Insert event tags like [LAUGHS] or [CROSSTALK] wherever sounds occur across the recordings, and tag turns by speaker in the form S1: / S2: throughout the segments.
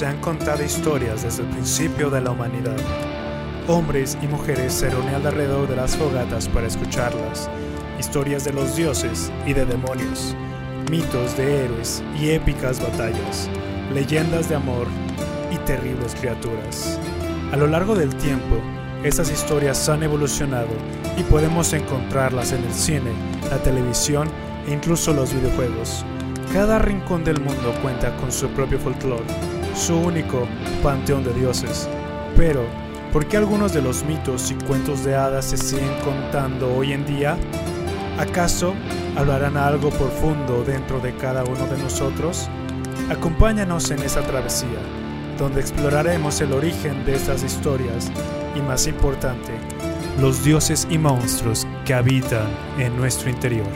S1: se han contado historias desde el principio de la humanidad. Hombres y mujeres se reunían alrededor de las fogatas para escucharlas. Historias de los dioses y de demonios, mitos de héroes y épicas batallas, leyendas de amor y terribles criaturas. A lo largo del tiempo, estas historias han evolucionado y podemos encontrarlas en el cine, la televisión e incluso los videojuegos. Cada rincón del mundo cuenta con su propio folclore, su único panteón de dioses. Pero, ¿por qué algunos de los mitos y cuentos de hadas se siguen contando hoy en día? ¿Acaso hablarán algo profundo dentro de cada uno de nosotros? Acompáñanos en esa travesía, donde exploraremos el origen de estas historias y más importante, los dioses y monstruos que habitan en nuestro interior.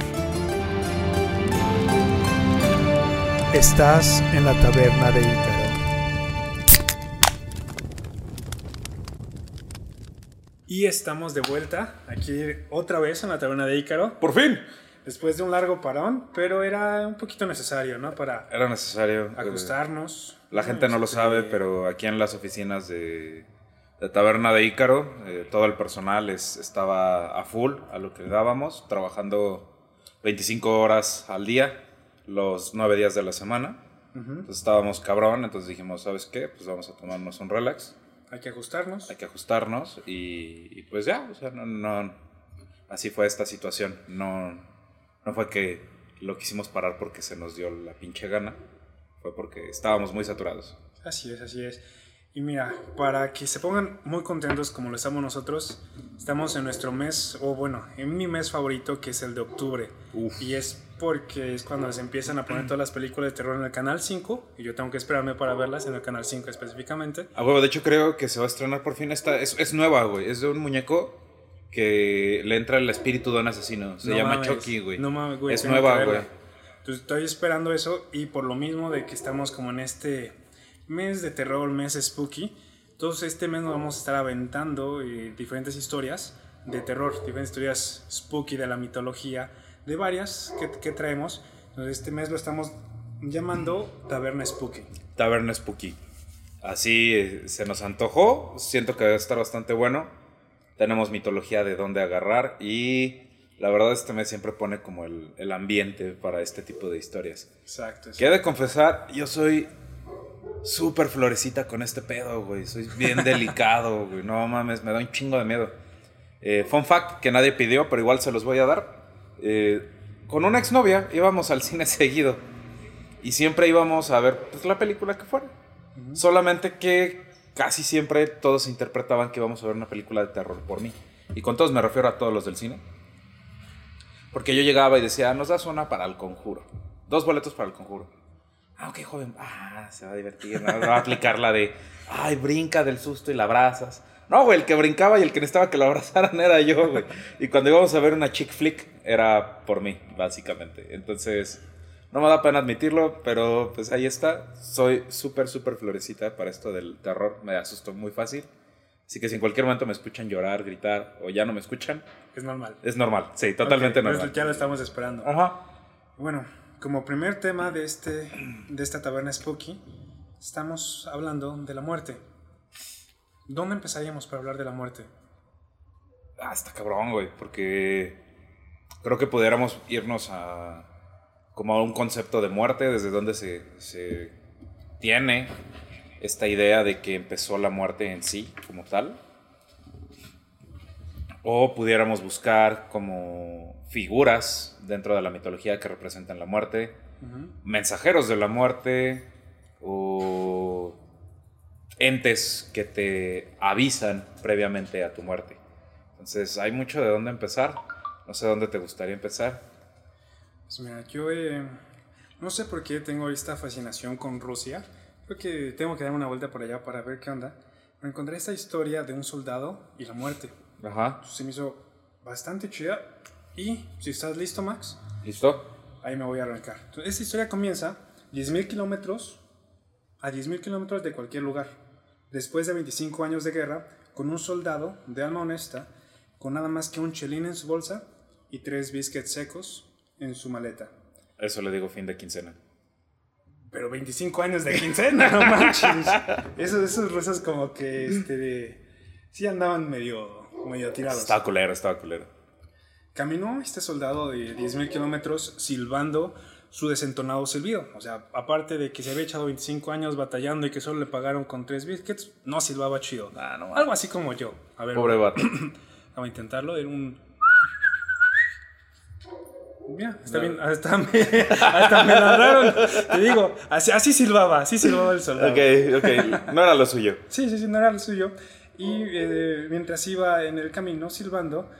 S1: Estás en la taberna de Ícaro. Y estamos de vuelta aquí otra vez en la taberna de Ícaro.
S2: ¡Por fin!
S1: Después de un largo parón, pero era un poquito necesario, ¿no? Para
S2: Era necesario. eh,
S1: ajustarnos.
S2: La gente no lo sabe, pero aquí en las oficinas de, de Taberna de Ícaro, eh, todo el personal es, estaba a full a lo que le dábamos, trabajando 25 horas al día, los 9 días de la semana. Entonces estábamos cabrón, entonces dijimos, ¿sabes qué? Pues vamos a tomarnos un relax,
S1: Hay que ajustarnos.
S2: hay que ajustarnos y, y pues ya, o sea, no, no, así fue esta situación. No, no fue que lo quisimos parar porque se nos dio la pinche gana, fue porque estábamos muy saturados.
S1: Así es, así es. Y mira, para que se pongan muy contentos como lo estamos nosotros, estamos en nuestro mes, o bueno, en mi mes favorito que es el de octubre.
S2: Uf.
S1: Y es porque es cuando se empiezan a poner todas las películas de terror en el canal 5 y yo tengo que esperarme para verlas en el canal 5 específicamente.
S2: A huevo, de hecho creo que se va a estrar por fin esta. Es, es nueva, güey. Es de un muñeco que le entra el espíritu de un asesino. Se
S1: No
S2: llama
S1: mames,
S2: Chucky, güey.
S1: No mames, güey.
S2: Es nueva, güey.
S1: Entonces estoy esperando eso y por lo mismo de que estamos como en este mes de terror, mes spooky, entonces este mes nos vamos a estar aventando eh, diferentes historias de terror, diferentes historias spooky de la mitología, de varias que, que traemos. Entonces este mes lo estamos llamando Taberna Spooky.
S2: Taberna Spooky. Así eh, se nos antojó. Siento que va a estar bastante bueno. Tenemos mitología de dónde agarrar. Y la verdad, este mes siempre pone como el, el ambiente para este tipo de historias.
S1: Exacto.
S2: Que he de confesar, yo soy súper florecita con este pedo, güey. Soy bien [LAUGHS] delicado, güey. No mames, me da un chingo de miedo. Eh, fun fact que nadie pidió, pero igual se los voy a dar. Eh, con una exnovia íbamos al cine [LAUGHS] seguido. Y siempre íbamos a ver pues, la película que fuera. Solamente que casi siempre todos interpretaban que íbamos a ver una película de terror por mí. Y con todos me refiero a todos los del cine. Porque yo llegaba y decía, nos das una para el conjuro. Dos boletos para el conjuro. Ah, ok, joven. Ah, se va a divertir. ¿no? Va a aplicar la de, ay, brinca del susto y la abrazas. No, güey, el que brincaba y el que necesitaba que lo abrazaran era yo, güey. Y cuando íbamos a ver una chick flick, era por mí, básicamente. Entonces, no me da pena admitirlo, pero pues ahí está. Soy súper, súper florecita para esto del terror. Me asusto muy fácil. Así que si en cualquier momento me escuchan llorar, gritar o ya no me escuchan,
S1: Es normal.
S2: es normal. Sí, totalmente
S1: Ok, pues
S2: normal.
S1: Ya lo estamos esperando.
S2: Ajá.
S1: Bueno, como primer tema de, este, de esta taberna spooky, estamos hablando de la muerte. ¿Dónde empezaríamos para hablar de la muerte?
S2: Ah, está cabrón, güey, porque creo que pudiéramos irnos a como a un concepto de muerte, desde donde se, se tiene esta idea de que empezó la muerte en sí, como tal. O pudiéramos buscar como figuras dentro de la mitología que representan la muerte, mensajeros de la muerte o entes que te avisan previamente a tu muerte. Entonces hay mucho de dónde empezar. No sé dónde te gustaría empezar.
S1: Pues mira, yo eh, no sé por qué tengo esta fascinación con Rusia. Creo que tengo que dar una vuelta por allá para ver qué onda. Pero encontré esta historia de un soldado y la muerte.
S2: Ajá.
S1: Se me hizo bastante chida. Y si estás listo, Max,
S2: ¿Listo?
S1: ahí me voy a arrancar. Entonces, esta historia comienza 10.000 kilómetros a 10.000 kilómetros de cualquier lugar. Después de 25 años de guerra, con un soldado de alma honesta, con nada más que un chelín en su bolsa y tres biscuits secos en su maleta.
S2: Eso le digo fin de quincena.
S1: pero 25 años de quincena, no manches. Esos, esos rusos como que, este, de- sí andaban medio, medio tirados.
S2: Estaba culero, estaba culero.
S1: Caminó este soldado de 10.000 kilómetros silbando su desentonado silbido. O sea, aparte de que se había echado 25 años batallando y que solo le pagaron con 3 biscuits, no silbaba chido.
S2: Ah, no.
S1: Algo así como yo. A ver,
S2: Pobre vato. [CLEARS THROAT]
S1: vamos a intentarlo. Era un... [LAUGHS] Mira, está
S2: No.
S1: bien, hasta me, [LAUGHS] hasta me ladraron. Te digo, así, así silbaba, así silbaba el soldado.
S2: ok, ok. No era lo suyo.
S1: Sí, sí, sí, no era el suyo. Y eh, mientras iba en el camino silbando,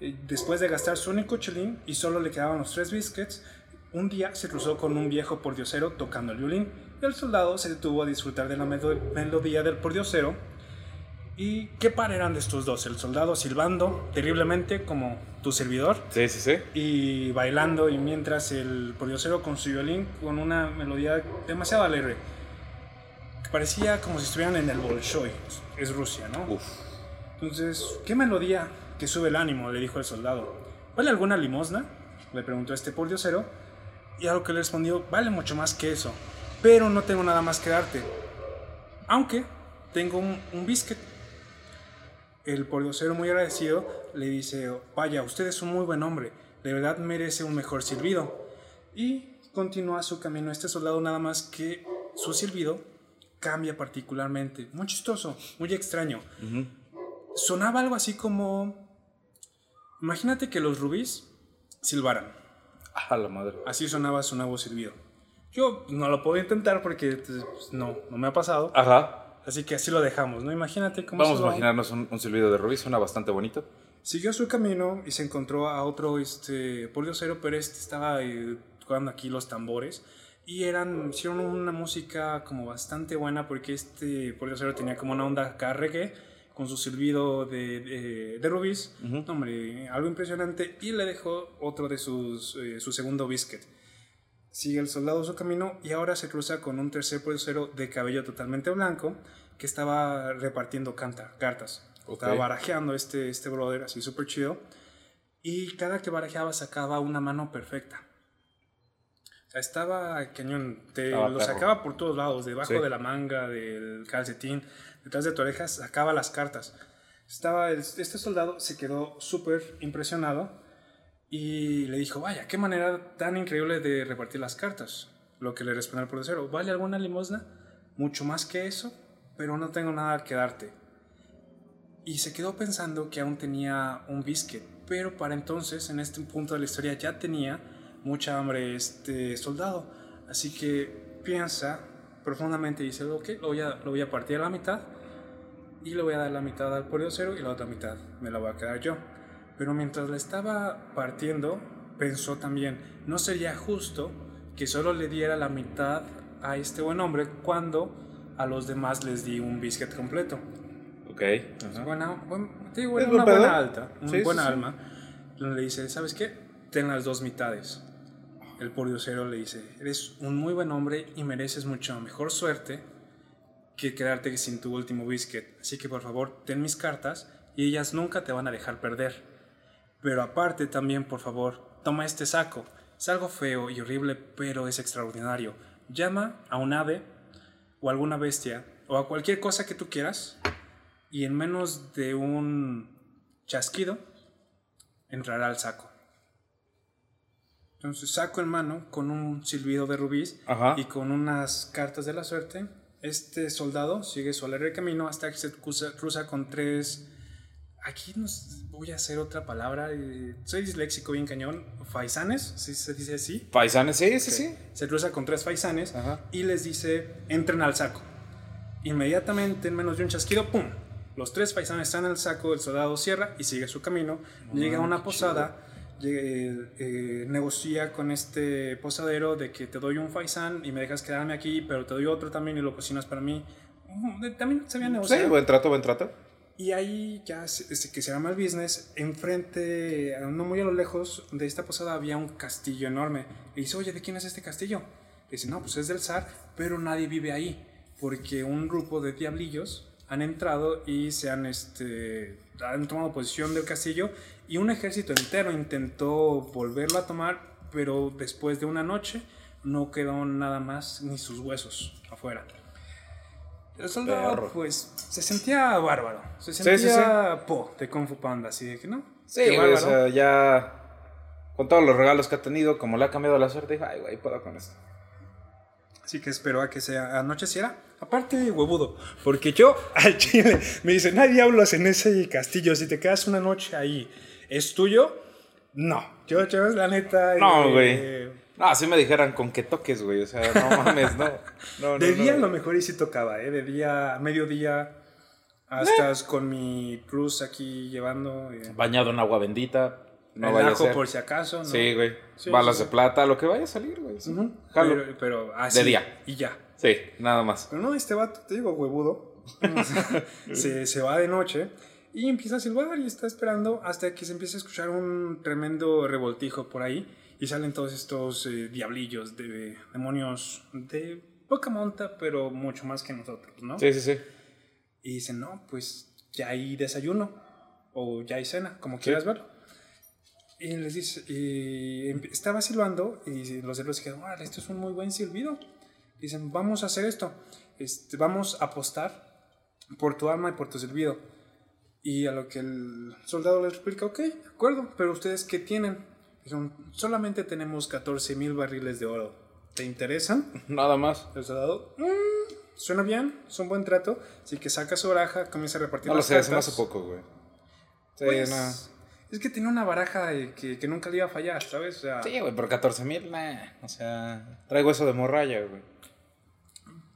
S1: después de gastar su único chelín y solo le quedaban los tres biscuits, un día se cruzó con un viejo pordiosero tocando el violín. El soldado se detuvo a disfrutar de la melo- melodía del pordiosero. ¿Y qué par eran de estos dos? El soldado silbando terriblemente como tu servidor
S2: Sí, sí, sí.
S1: y bailando y mientras el pordiosero con su violín con una melodía demasiado alegre. Parecía como si estuvieran en el Bolshoi, es Rusia, ¿no?
S2: Uf.
S1: Entonces, ¿qué melodía que sube el ánimo? Le dijo el soldado. ¿Vale alguna limosna? Le preguntó este pordiosero. Y a lo que le respondió, vale mucho más que eso, pero no tengo nada más que darte. Aunque tengo un, un biscuit. El pordiosero, muy agradecido, le dice, vaya, usted es un muy buen hombre, de verdad merece un mejor silbido. Y continúa su camino este soldado nada más que su silbido cambia particularmente. Muy chistoso, muy extraño. Sonaba algo así como... Imagínate que los rubíes silbaran.
S2: A la madre.
S1: Así sonaba su nuevo silbido. Yo no lo puedo intentar porque pues, no, no me ha pasado.
S2: Ajá.
S1: Así que así lo dejamos, ¿no? Imagínate cómo
S2: Vamos a imaginarnos un, un silbido de Rubí. Suena bastante bonito.
S1: Siguió su camino y se encontró a otro este, pordiosero, pero este estaba eh, tocando aquí los tambores. Y eran, hicieron una música como bastante buena porque este pordiosero tenía como una onda acá reggae con su silbido de, de, de.
S2: Ujú.
S1: No, Hombre, algo impresionante. Y le dejó otro de sus, eh, su segundo biscuit. Sigue el soldado su camino y ahora se cruza con un tercer pordiosero de cabello totalmente blanco que estaba repartiendo canta, cartas.
S2: Ok.
S1: Estaba barajeando este, este brother así súper chido. Y cada que barajeaba sacaba una mano perfecta. Estaba cañón. Te
S2: Estaba
S1: lo
S2: perro.
S1: sacaba por todos lados, debajo
S2: Sí.
S1: de la manga, del calcetín, detrás de tu oreja, sacaba las cartas. Estaba el- este soldado se quedó súper impresionado y le dijo, vaya, qué manera tan increíble de repartir las cartas. Lo que le respondió el profesor, ¿vale alguna limosna? Mucho más que eso, pero no tengo nada que darte. Y se quedó pensando que aún tenía un biscuit, pero para entonces, en este punto de la historia, ya tenía mucha hambre este soldado. Así que piensa profundamente y dice, ok, lo voy a, lo voy a partir a la mitad y le voy a dar la mitad al pordiosero y la otra mitad me la voy a quedar yo. Pero mientras la estaba partiendo, pensó también, no sería justo que solo le diera la mitad a este buen hombre cuando a los demás les di un biscuit completo.
S2: Ok.
S1: Buena, buen- digo, una buena alta, una
S2: Sí, sí,
S1: buena
S2: sí.
S1: alma. Le dice, ¿sabes qué? Ten las dos mitades. El pordiosero le dice, eres un muy buen hombre y mereces mucho mejor suerte que quedarte sin tu último biscuit. Así que por favor, ten mis cartas y ellas nunca te van a dejar perder. Pero aparte también, por favor, toma este saco. Es algo feo y horrible, pero es extraordinario. Llama a un ave o alguna bestia o a cualquier cosa que tú quieras y en menos de un chasquido entrará al saco. Entonces saco en mano con un silbido de rubíes
S2: Ajá.
S1: y con unas cartas de la suerte. Este soldado sigue su alegre camino hasta que se cruza, cruza con tres... Aquí nos voy a hacer otra palabra. eh, Soy disléxico bien cañón. Faisanes, si se dice así.
S2: Paisanes, sí, sí, sí.
S1: Se cruza con tres faisanes
S2: Ajá.
S1: y les dice, entren al saco. Inmediatamente, en menos de un chasquido, ¡pum! Los tres faisanes están en el saco, el soldado cierra y sigue su camino. Llega a una posada, llega- eh, negocia con este posadero de que te doy un faisán y me dejas quedarme aquí, pero te doy otro también y lo cocinas para mí. También se había negociado.
S2: Sí, buen trato, buen trato.
S1: Y ahí ya se- este, que se llama el business, enfrente, no muy a lo lejos de esta posada había un castillo enorme. Y dice, oye, ¿de quién es este castillo? Y dice, no, pues es del zar, pero nadie vive ahí, porque un grupo de diablillos han entrado y se han, este, han tomado posesión del castillo y un ejército entero intentó volverlo a tomar, pero después de una noche no quedó nada más ni sus huesos afuera. El soldado,
S2: Perro.
S1: pues, se sentía bárbaro. Se
S2: sí,
S1: sentía Po de Kung Fu Panda, así de que no.
S2: Sí, güey, o sea, ya con todos los regalos que ha tenido, como le ha cambiado la suerte, dijo, ay, güey, puedo con esto.
S1: Así que esperó a que se anocheciera. Aparte, huevudo. Porque yo, al [LAUGHS] chile, me dice, no hay diablos en ese castillo. Si te quedas una noche ahí, ¿es tuyo? No. Yo, yo, la neta.
S2: No,
S1: eh,
S2: güey. No, así me dijeran con que toques, güey, o sea, no [LAUGHS] mames, no. no, no
S1: De día a
S2: no.
S1: lo mejor y sí tocaba, ¿eh? De día, a mediodía, hasta con mi cruz aquí llevando. eh,
S2: Bañado en agua bendita, no
S1: el
S2: vaya a
S1: ajo
S2: ser.
S1: por si acaso, ¿no?
S2: Sí, güey.
S1: Sí,
S2: Balas
S1: sí,
S2: de
S1: sí.
S2: plata, lo que vaya a salir, güey. Jalo.
S1: Pero, pero así.
S2: De día.
S1: Y ya.
S2: Sí, nada más.
S1: Pero no, este vato, te digo, huevudo, [LAUGHS] [LAUGHS] se, se va de noche y empieza a silbar y está esperando hasta que se empieza a escuchar un tremendo revoltijo por ahí y salen todos estos eh, diablillos de demonios de poca monta, pero mucho más que nosotros, ¿no?
S2: Sí, sí, sí.
S1: Y dicen, no, pues ya hay desayuno o ya hay cena, como quieras verlo. Y les dice, y estaba silbando y los diablos dijeron, esto es un muy buen silbido. Dicen, vamos a hacer esto, este, vamos a apostar por tu alma y por tu silbido. Y a lo que el soldado les explica, ok, de acuerdo, pero ustedes qué tienen? Dijeron, solamente tenemos 14 mil barriles de oro. ¿Te interesan? [LAUGHS]
S2: Nada más.
S1: El soldado, "Mm, suena bien, es un buen trato. Así que saca su baraja, comienza a repartir
S2: No lo
S1: las
S2: sé, se me
S1: cartas.
S2: hace poco, güey. Sí,
S1: Pues,
S2: no.
S1: Es que tiene una baraja eh, que, que nunca le iba a fallar, ¿sabes? O sea,
S2: Sí, güey, pero 14 mil, nah. O sea, traigo eso de morralla, güey.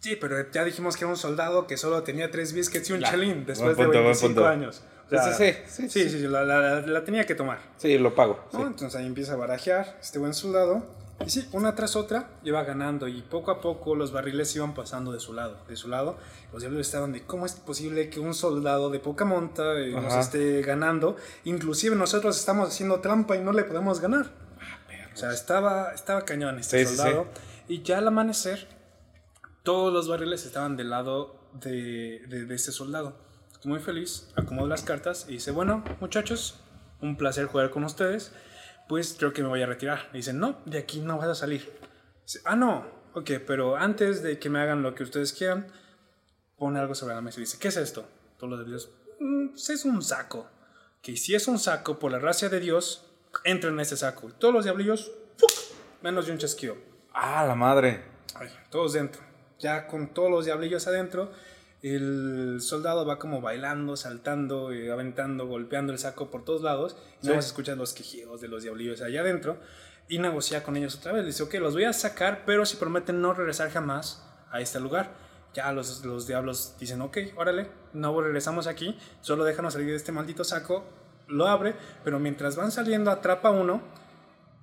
S1: Sí, pero ya dijimos que era un soldado que solo tenía tres biscuits y un
S2: Ya.
S1: chalín después
S2: punto,
S1: de
S2: buen
S1: 25
S2: punto.
S1: años. O sea,
S2: Sí, sí, sí,
S1: sí, la, la- la tenía que tomar.
S2: Sí, lo pago.
S1: ¿no? Entonces ahí empieza a barajear este buen soldado. Y sí, una tras otra iba ganando y poco a poco los barriles iban pasando de su lado. De su lado, los diablos estaban de cómo es posible que un soldado de poca monta eh, nos esté ganando. Inclusive nosotros estamos haciendo trampa y no le podemos ganar. O sea, estaba, estaba cañón este soldado. Y ya al amanecer, todos los barriles estaban del lado de, de, de este soldado. Muy feliz, acomoda las cartas y dice, bueno, muchachos, un placer jugar con ustedes. Pues creo que me voy a retirar. Y dicen, no, de aquí no vas a salir. Dice, ah, no, ok, pero antes de que me hagan lo que ustedes quieran, pone algo sobre la mesa y dice, ¿qué es esto? Todos los diablos, "Mm, es un saco. Que si es un saco, por la gracia de Dios, entra en este saco. Y todos los diablillos, ¡fuc! menos de un chasquido.
S2: Ah, la madre.
S1: Ay, todos dentro. Ya con todos los diablillos adentro, el soldado va como bailando, saltando, eh, aventando, golpeando el saco por todos lados. Y
S2: Sí.
S1: escuchan los quejidos de los diablillos allá adentro. Y negocia con ellos otra vez. Dice, ok, los voy a sacar, pero si prometen no regresar jamás a este lugar. Ya los, los diablos dicen, ok, órale, no regresamos aquí, solo déjanos salir de este maldito saco. Lo abre, pero mientras van saliendo atrapa uno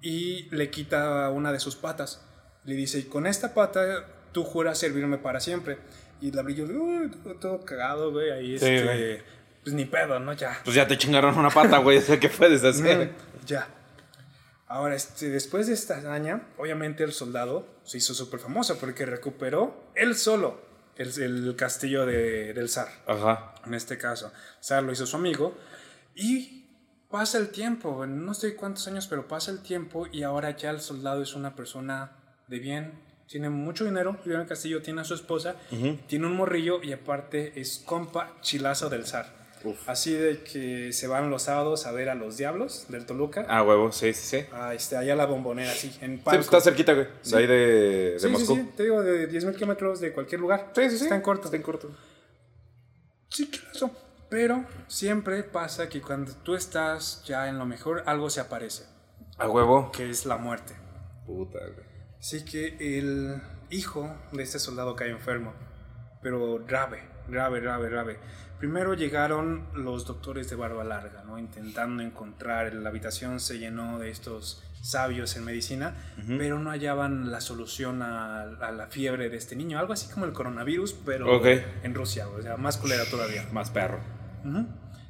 S1: y le quita una de sus patas. Le dice, y con esta pata tú juras servirme para siempre. Y el brillo, "Uy, todo, cagado, güey, ahí
S2: Sí,
S1: este,
S2: güey.
S1: pues ni pedo, ¿no? Ya.
S2: Pues ya te chingaron una pata, güey. [LAUGHS] O sea, ¿qué puedes hacer?
S1: Mm, ya. Ahora, este, después de esta hazaña, obviamente el soldado se hizo súper famoso porque recuperó él solo el, el castillo de- del zar.
S2: Ajá.
S1: en este caso. Zar lo hizo su amigo y pasa el tiempo, no sé cuántos años, pero pasa el tiempo y ahora ya el soldado es una persona de bien, tiene mucho dinero, vive en el castillo, tiene a su esposa, tiene un morrillo y aparte es compa chilazo del zar.
S2: Uf.
S1: Así de que se van los sábados a ver a los diablos del Toluca.
S2: Ah, huevo, sí, sí, sí.
S1: a este, allá la bombonera, en
S2: Sí,
S1: palco.
S2: pues está cerquita, güey.
S1: Sí.
S2: De ahí de, de
S1: Sí, sí,
S2: Moscú.
S1: sí, te digo, de 10.000 kilómetros de cualquier lugar.
S2: Sí, sí, sí.
S1: Está en corto.
S2: Está en corto.
S1: Sí, claro. Pero siempre pasa que cuando tú estás ya en lo mejor, algo se aparece,
S2: A huevo.
S1: que es la muerte.
S2: Puta, güey.
S1: Así que el hijo de este soldado cae enfermo, pero grave, grave, grave, grave. Primero llegaron los doctores de barba larga, ¿no? Intentando encontrar, la habitación se llenó de estos sabios en medicina, pero no hallaban la solución a, a la fiebre de este niño, algo así como el coronavirus, pero en Rusia, o sea, más culera todavía.
S2: Más perro.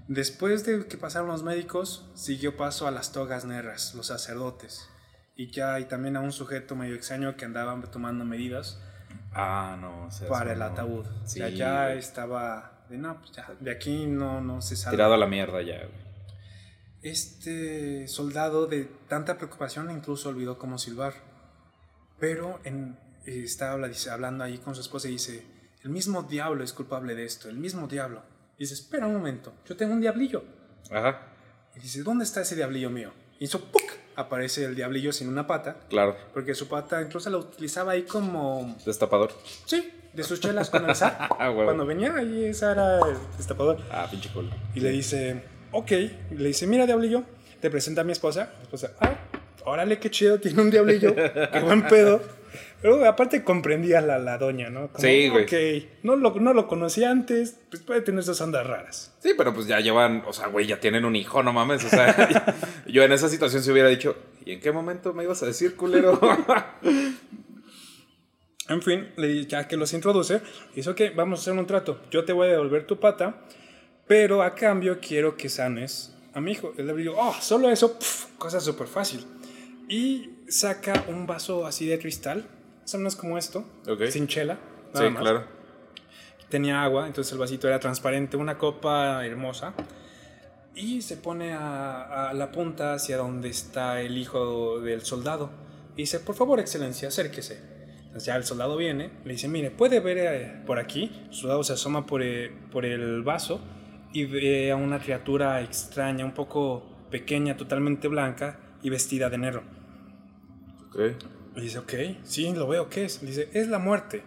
S1: Después de que pasaron los médicos, siguió paso a las togas negras, los sacerdotes. Y ya hay también a un sujeto medio extraño que andaba tomando medidas
S2: Ah, no. o sea,
S1: para el
S2: no.
S1: ataúd. o sea,
S2: Sí,
S1: ya
S2: güey.
S1: estaba de no, pues ya, de aquí no, no se sale.
S2: Tirado a la mierda ya, güey.
S1: Este soldado de tanta preocupación incluso olvidó cómo silbar. Pero en, dice, hablando ahí con su esposa y dice, el mismo diablo es culpable de esto, el mismo diablo. Y dice, espera un momento, yo tengo un diablillo.
S2: Ajá,
S1: Y dice, ¿dónde está ese diablillo mío? Y hizo ¡puc! Aparece el diablillo sin una pata,
S2: claro.
S1: porque su pata incluso la utilizaba ahí como,
S2: Destapador.
S1: sí, de sus chelas con el zar. [LAUGHS]
S2: Ah, huevo.
S1: Cuando venía ahí, ese era el destapador.
S2: Ah, pinche culo.
S1: Y le dice, ok, y le dice, mira diablillo, te presenta a mi esposa. Mi esposa, ah, órale, qué chido, tiene un diablillo, qué buen pedo. Pero aparte comprendía la, la doña, ¿no? Como,
S2: Sí, güey.
S1: Ok, no lo, no lo conocía antes, pues puede tener esas ondas raras.
S2: Sí, pero pues ya llevan, o sea, güey, ya tienen un hijo, no mames. O sea, [LAUGHS] yo en esa situación se hubiera dicho, ¿y en qué momento me ibas a decir, culero? [LAUGHS]
S1: En fin, ya que los introduce, dice, ok, vamos a hacer un trato. Yo te voy a devolver tu pata, pero a cambio quiero que sanes a mi hijo. Él le digo, oh, solo eso, pf, cosa súper fácil. Y saca un vaso así de cristal, más o menos como esto,
S2: Ok.
S1: sin chela.
S2: sí,
S1: nada más.
S2: claro.
S1: Tenía agua, entonces el vasito era transparente, una copa hermosa. Y se pone a, a la punta hacia donde está el hijo del soldado. Y dice, por favor, excelencia, acérquese. Entonces ya el soldado viene, le dice, mire, puede ver eh, por aquí. El soldado se asoma por el, por el vaso y ve a una criatura extraña, un poco pequeña, totalmente blanca y vestida de negro. Y dice, ok, sí, lo veo, ¿qué es? Dice, es la muerte.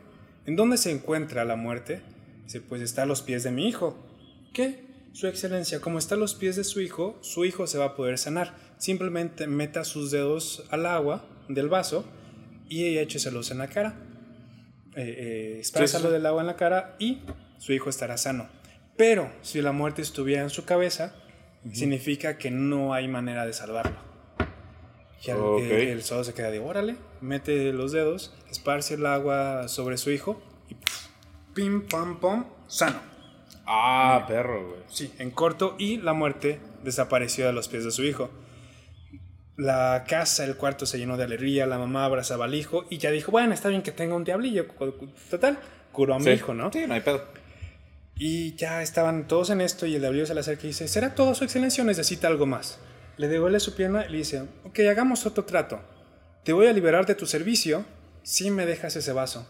S1: ¿En dónde se encuentra la muerte? Dice, pues está a los pies de mi hijo. ¿Qué? Su excelencia, como está a los pies de su hijo, su hijo se va a poder sanar. Simplemente meta sus dedos al agua del vaso y écheselos en la cara. Eh, eh,
S2: sí.
S1: del agua en la cara y su hijo estará sano. Pero si la muerte estuviera en su cabeza, significa que no hay manera de salvarlo. Y al- el, el soldado se queda de órale, mete los dedos, esparce el agua sobre su hijo y pim pam pam, sano.
S2: Ah, perro, güey.
S1: Sí, en corto y la muerte desapareció de los pies de su hijo. La casa, el cuarto se llenó de alegría, la mamá abrazaba al hijo y ya dijo, bueno, está bien que tenga un diablillo. Total, curó a mi
S2: Sí.
S1: hijo, ¿no?
S2: Sí, no hay pedo.
S1: Y ya estaban todos en esto y el diablillo se le acerca y dice, ¿será todo su excelencia o necesita algo más? Le devuelve su pierna y le dice, ok, hagamos otro trato. Te voy a liberar de tu servicio si me dejas ese vaso.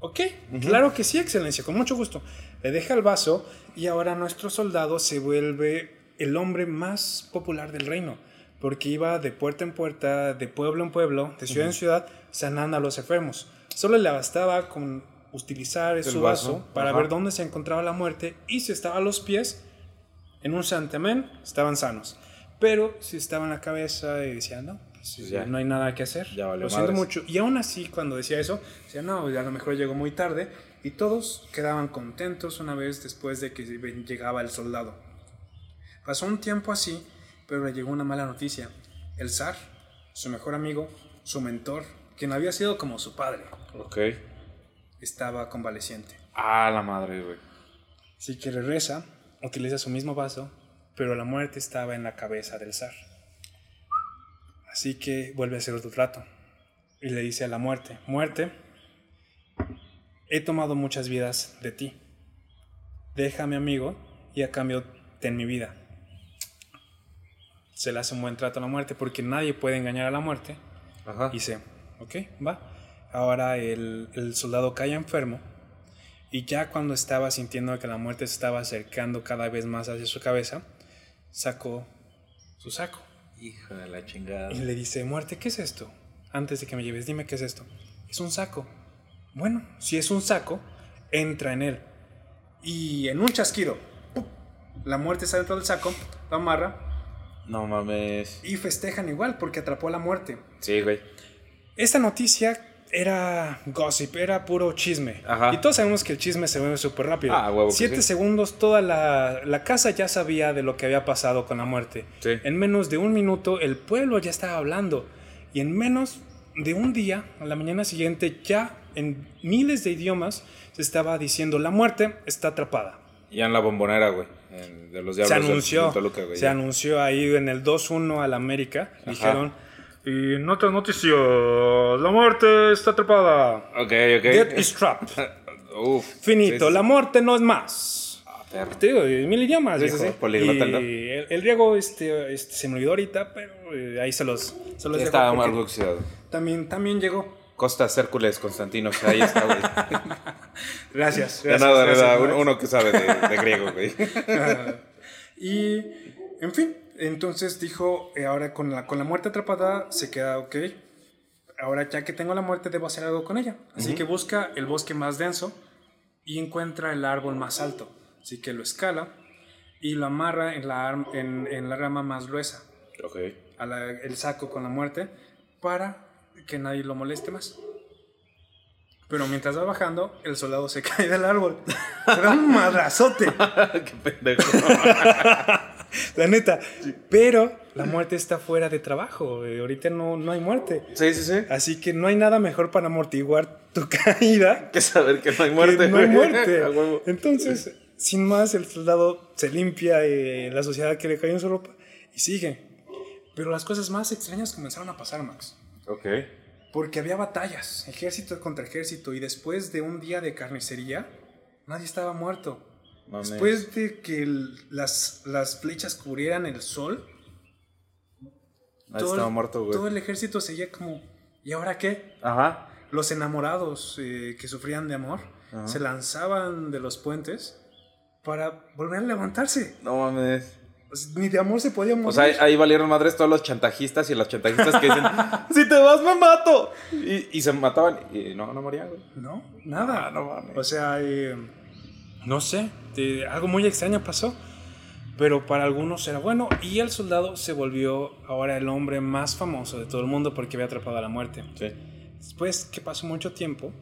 S1: Ok, claro que sí, excelencia, con mucho gusto. Le deja el vaso y ahora nuestro soldado se vuelve el hombre más popular del reino, porque iba de puerta en puerta, de pueblo en pueblo, de ciudad en ciudad, sanando a los enfermos. Solo le bastaba con utilizar su
S2: vaso,
S1: vaso para
S2: ajá.
S1: ver dónde se encontraba la muerte y si estaba a los pies, en un santamén, estaban sanos. Pero si estaba en la cabeza y decía, no, pues,
S2: Pues ya.
S1: no hay nada que hacer.
S2: Ya valió
S1: Lo siento
S2: madres.
S1: mucho. Y aún así, cuando decía eso, decía, no, a lo mejor llegó muy tarde. Y todos quedaban contentos una vez después de que llegaba el soldado. Pasó un tiempo así, pero le llegó una mala noticia. El zar, su mejor amigo, su mentor, quien había sido como su padre,
S2: Ok.
S1: estaba convaleciente.
S2: Ah, la madre, güey.
S1: Así que regresa, utiliza su mismo vaso, pero la muerte estaba en la cabeza del zar. Así que vuelve a hacer otro trato. Y le dice a la muerte, muerte, he tomado muchas vidas de ti. Mi amigo y a cambio ten mi vida. Se le hace un buen trato a la muerte porque nadie puede engañar a la muerte.
S2: Ajá.
S1: Y dice, ok, va. Ahora el, el soldado cae enfermo y ya cuando estaba sintiendo que la muerte se estaba acercando cada vez más hacia su cabeza, sacó su saco
S2: Hijo de la chingada.
S1: y le dice, muerte, ¿qué es esto? Antes de que me lleves, dime qué es esto. Es un saco. Bueno, si es un saco, entra en él. Y en un chasquido, ¡pum! la muerte está dentro del saco, lo amarra
S2: No mames.
S1: y festejan igual porque atrapó a la muerte.
S2: Sí, güey.
S1: Esta noticia era gossip, era puro chisme.
S2: Ajá.
S1: Y todos sabemos que el chisme se mueve súper rápido.
S2: Ah, huevo
S1: Siete
S2: sí.
S1: segundos, toda la, la casa ya sabía de lo que había pasado con la muerte.
S2: Sí.
S1: En menos de un minuto, el pueblo ya estaba hablando. Y en menos de un día, a la mañana siguiente, ya en miles de idiomas se estaba diciendo: la muerte está atrapada.
S2: Ya en la bombonera, güey. De los
S1: Se
S2: diablos del-
S1: anunció,
S2: del Toluca, güey.
S1: se
S2: ya.
S1: anunció ahí en el 2-1 al América. Dijeron: y en otras noticias, la muerte está atrapada.
S2: Ok, ok.
S1: Death is trapped. [LAUGHS]
S2: Uf.
S1: Finito,
S2: Sí, sí.
S1: la muerte no es más.
S2: Ah, perro.
S1: Te digo, mil idiomas.
S2: Sí, sí,
S1: y el, el griego este, este, se me olvidó ahorita, pero eh, ahí se los, se los
S2: estaba oxidado.
S1: también, también llegó.
S2: Costas Hércules Constantinos, ahí está, güey. [LAUGHS]
S1: Gracias.
S2: De
S1: gracias,
S2: nada, de
S1: gracias,
S2: nada,
S1: Max.
S2: uno, uno que sabe de, de griego, güey. [LAUGHS]
S1: y, en fin, entonces dijo, eh, ahora con la, con la muerte atrapada se queda, ok, ahora ya que tengo la muerte debo hacer algo con ella. Así que busca el bosque más denso y encuentra el árbol más alto. Así que lo escala y lo amarra en la, arm- en, en la rama más gruesa,
S2: Ok.
S1: a la- el saco con la muerte, para que nadie lo moleste más. Pero mientras va bajando, el soldado se [LAUGHS] cae del árbol. Se da un madrazote. [LAUGHS]
S2: Qué pendejo. [LAUGHS]
S1: La neta. Pero la muerte está fuera de trabajo. Ahorita no, no hay muerte.
S2: Sí, sí, sí.
S1: Así que no hay nada mejor para amortiguar tu caída
S2: que saber que no hay muerte,
S1: que no hay muerte. Entonces, sin más, el soldado se limpia eh, la sociedad que le cayó en su ropa y sigue. Pero las cosas más extrañas comenzaron a pasar, Max.
S2: Ok.
S1: Porque había batallas, ejército contra ejército, y después de un día de carnicería, nadie estaba muerto.
S2: Mames.
S1: Después de que el- las, las flechas cubrieran el sol,
S2: Nadie estaba muerto,
S1: todo el ejército seguía como, ¿y ahora qué?
S2: Ajá.
S1: Los enamorados eh, que sufrían de amor
S2: Ajá.
S1: se lanzaban de los puentes para volver a levantarse.
S2: No mames.
S1: Sea, ni de amor se podía morir.
S2: O sea, ahí, valieron madres todos los chantajistas y las chantajistas que dicen, [LAUGHS] si te vas me mato. Y, y se mataban y no, no morían, güey.
S1: no, nada.
S2: Ah, no mames.
S1: O sea, eh, no sé, algo muy extraño pasó. Pero para algunos era bueno. Y el soldado se volvió ahora el hombre más famoso de todo el mundo porque había atrapado a la muerte.
S2: Sí.
S1: Después que pasó mucho tiempo,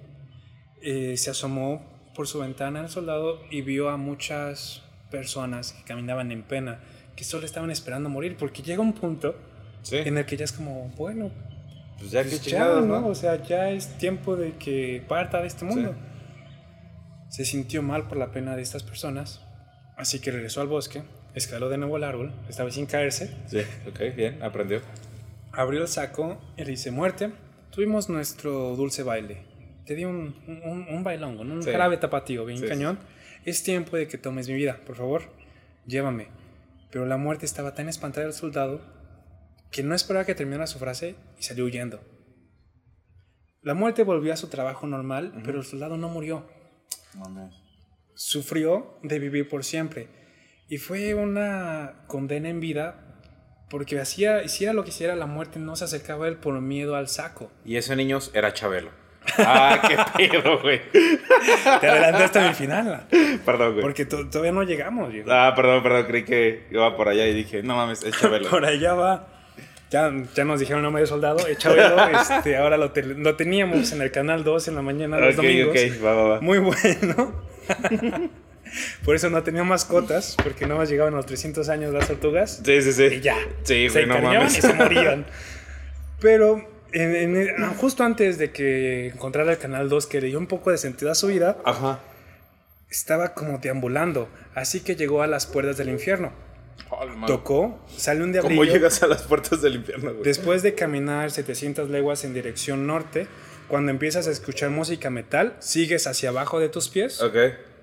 S1: eh, se asomó por su ventana el soldado y vio a muchas personas que caminaban en pena, que solo estaban esperando morir, porque llega un punto
S2: Sí.
S1: en el que ya es como, bueno,
S2: Pues ya
S1: pues
S2: que
S1: ya,
S2: chingados,
S1: ¿no?
S2: ¿no?
S1: O sea, ya es tiempo de que parta de este mundo. Se sintió mal por la pena de estas personas, así que regresó al bosque, escaló de nuevo el árbol, esta vez sin caerse,
S2: Sí. Ok, bien, aprendió.
S1: abrió el saco y le dice, muerte, tuvimos nuestro dulce baile. Te di un, un, un bailongo, ¿no? un
S2: Sí.
S1: jarabe tapatío, bien
S2: Sí,
S1: cañón. Es tiempo de que tomes mi vida, por favor, llévame. Pero la muerte estaba tan espantada del soldado que no esperaba que terminara su frase y salió huyendo. La muerte volvió a su trabajo normal, pero el soldado no murió. Sufrió de vivir por siempre. Y fue una condena en vida porque hacía, hiciera lo que hiciera, la muerte no se acercaba a él por miedo al saco.
S2: Y ese niños era Chabelo. Ah, qué pedo, güey.
S1: Te adelantaste a mi final,
S2: Perdón, güey.
S1: porque to- todavía no llegamos. viejo.
S2: Ah, perdón, perdón, creí que iba por allá y dije, no mames, es Chabelo. [LAUGHS]
S1: Por allá va. Ya, ya nos dijeron nombre de soldado, Chabelo, [LAUGHS] este, ahora lo, te- lo teníamos en el canal 2 en la mañana los
S2: ok,
S1: domingos.
S2: ok, va, va, va.
S1: Muy bueno. [LAUGHS] Por eso no tenía mascotas, porque no más llegaban a los 300 años las tortugas.
S2: Sí, sí, sí.
S1: Y ya.
S2: Sí,
S1: se
S2: güey, no mames.
S1: y se morían. Pero en- en- justo antes de que encontrara el canal 2 que le dio un poco de sentido a su vida,
S2: Ajá.
S1: estaba como deambulando. Así que llegó a las puertas del infierno. Tocó, sale un
S2: ¿Cómo
S1: diablillo.
S2: llegas a las puertas del infierno, güey?
S1: Después de caminar 700 leguas en dirección norte, cuando empiezas a escuchar música metal, sigues hacia abajo de tus pies
S2: Ok.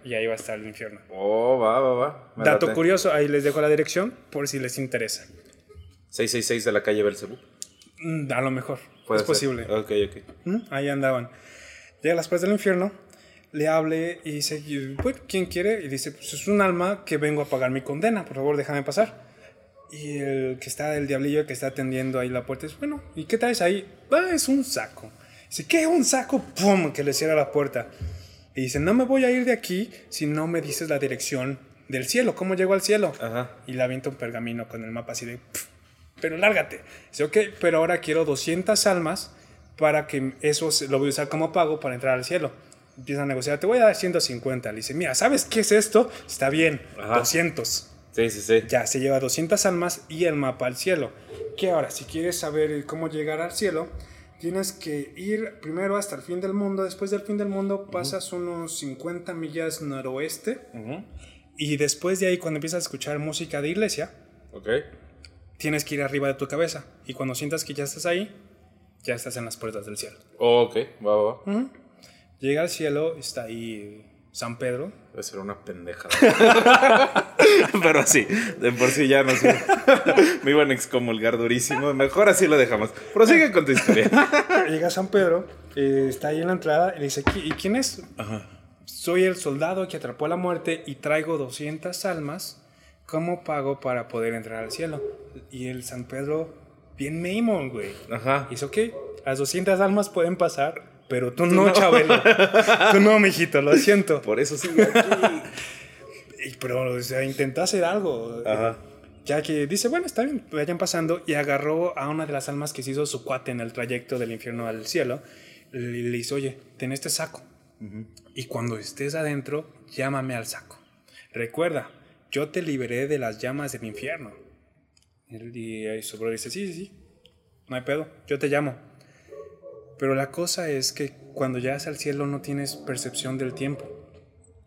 S1: y ahí va a estar el infierno.
S2: Oh, va, va, va. Me
S1: Dato
S2: late.
S1: curioso, ahí les dejo la dirección por si les interesa.
S2: 666 de la calle Belcebú.
S1: Mm, A lo mejor,
S2: Puede
S1: es
S2: ser.
S1: posible.
S2: Ok, ok.
S1: ¿Mm? Ahí andaban. Llega a las puertas del infierno, le hable y dice, bueno, ¿quién quiere? Y dice, pues es un alma que vengo a pagar mi condena, por favor déjame pasar. Y el que está, el diablillo que está atendiendo ahí la puerta, dice, bueno, ¿y qué traes ahí? Ah, es un saco. Dice, ¿qué? ¿Un saco? ¡Pum! Que le cierra la puerta. Y dice, no me voy a ir de aquí si no me dices la dirección del cielo, ¿cómo llego al cielo?
S2: Ajá.
S1: Y le avienta un pergamino con el mapa así de, "Pf, pero lárgate. Dice, ok, pero ahora quiero 200 almas para que eso lo voy a usar como pago para entrar al cielo. Empieza a negociar, te voy a dar 150. Le dice, mira, ¿sabes qué es esto? Está bien,
S2: Ajá.
S1: 200.
S2: Sí, sí, sí.
S1: Ya, se lleva 200 almas y el mapa al cielo. Que ahora, si quieres saber cómo llegar al cielo, tienes que ir primero hasta el fin del mundo. Después del fin del mundo pasas unos 50 millas noroeste. Y después de ahí, cuando empiezas a escuchar música de iglesia,
S2: Ok.
S1: Tienes que ir arriba de tu cabeza. Y cuando sientas que ya estás ahí, ya estás en las puertas del cielo.
S2: Oh, ok, va, va, va.
S1: Llega al cielo, está ahí San Pedro.
S2: Debe ser una pendeja. [LAUGHS] Pero sí, de por sí ya no sé. Me iban a excomulgar durísimo. Mejor así lo dejamos. Prosigue con tu historia. [LAUGHS]
S1: Llega San Pedro, eh, está ahí en la entrada y le dice, ¿y quién es? Soy el soldado que atrapó a la muerte y traigo 200 almas como pago para poder entrar al cielo. Y el San Pedro, bien Maimon, güey.
S2: Ajá.
S1: Dice, ok, las 200 almas pueden pasar, pero tú no, Chabelo. tú no, mijito, lo siento. [LAUGHS]
S2: Por eso sigo aquí. [LAUGHS]
S1: Y, pero, o sea, intenta hacer algo.
S2: Ajá.
S1: Ya que dice, bueno, está bien, vayan pasando. Y agarró a una de las almas que se hizo su cuate en el trayecto del infierno al cielo. Y le dice, oye, ten este saco. Y cuando estés adentro, llámame al saco. Recuerda, yo te liberé de las llamas del infierno. Y ahí su brother dice, sí, sí, sí, no hay pedo, yo te llamo. Pero la cosa es que cuando llegas al cielo no tienes percepción del tiempo.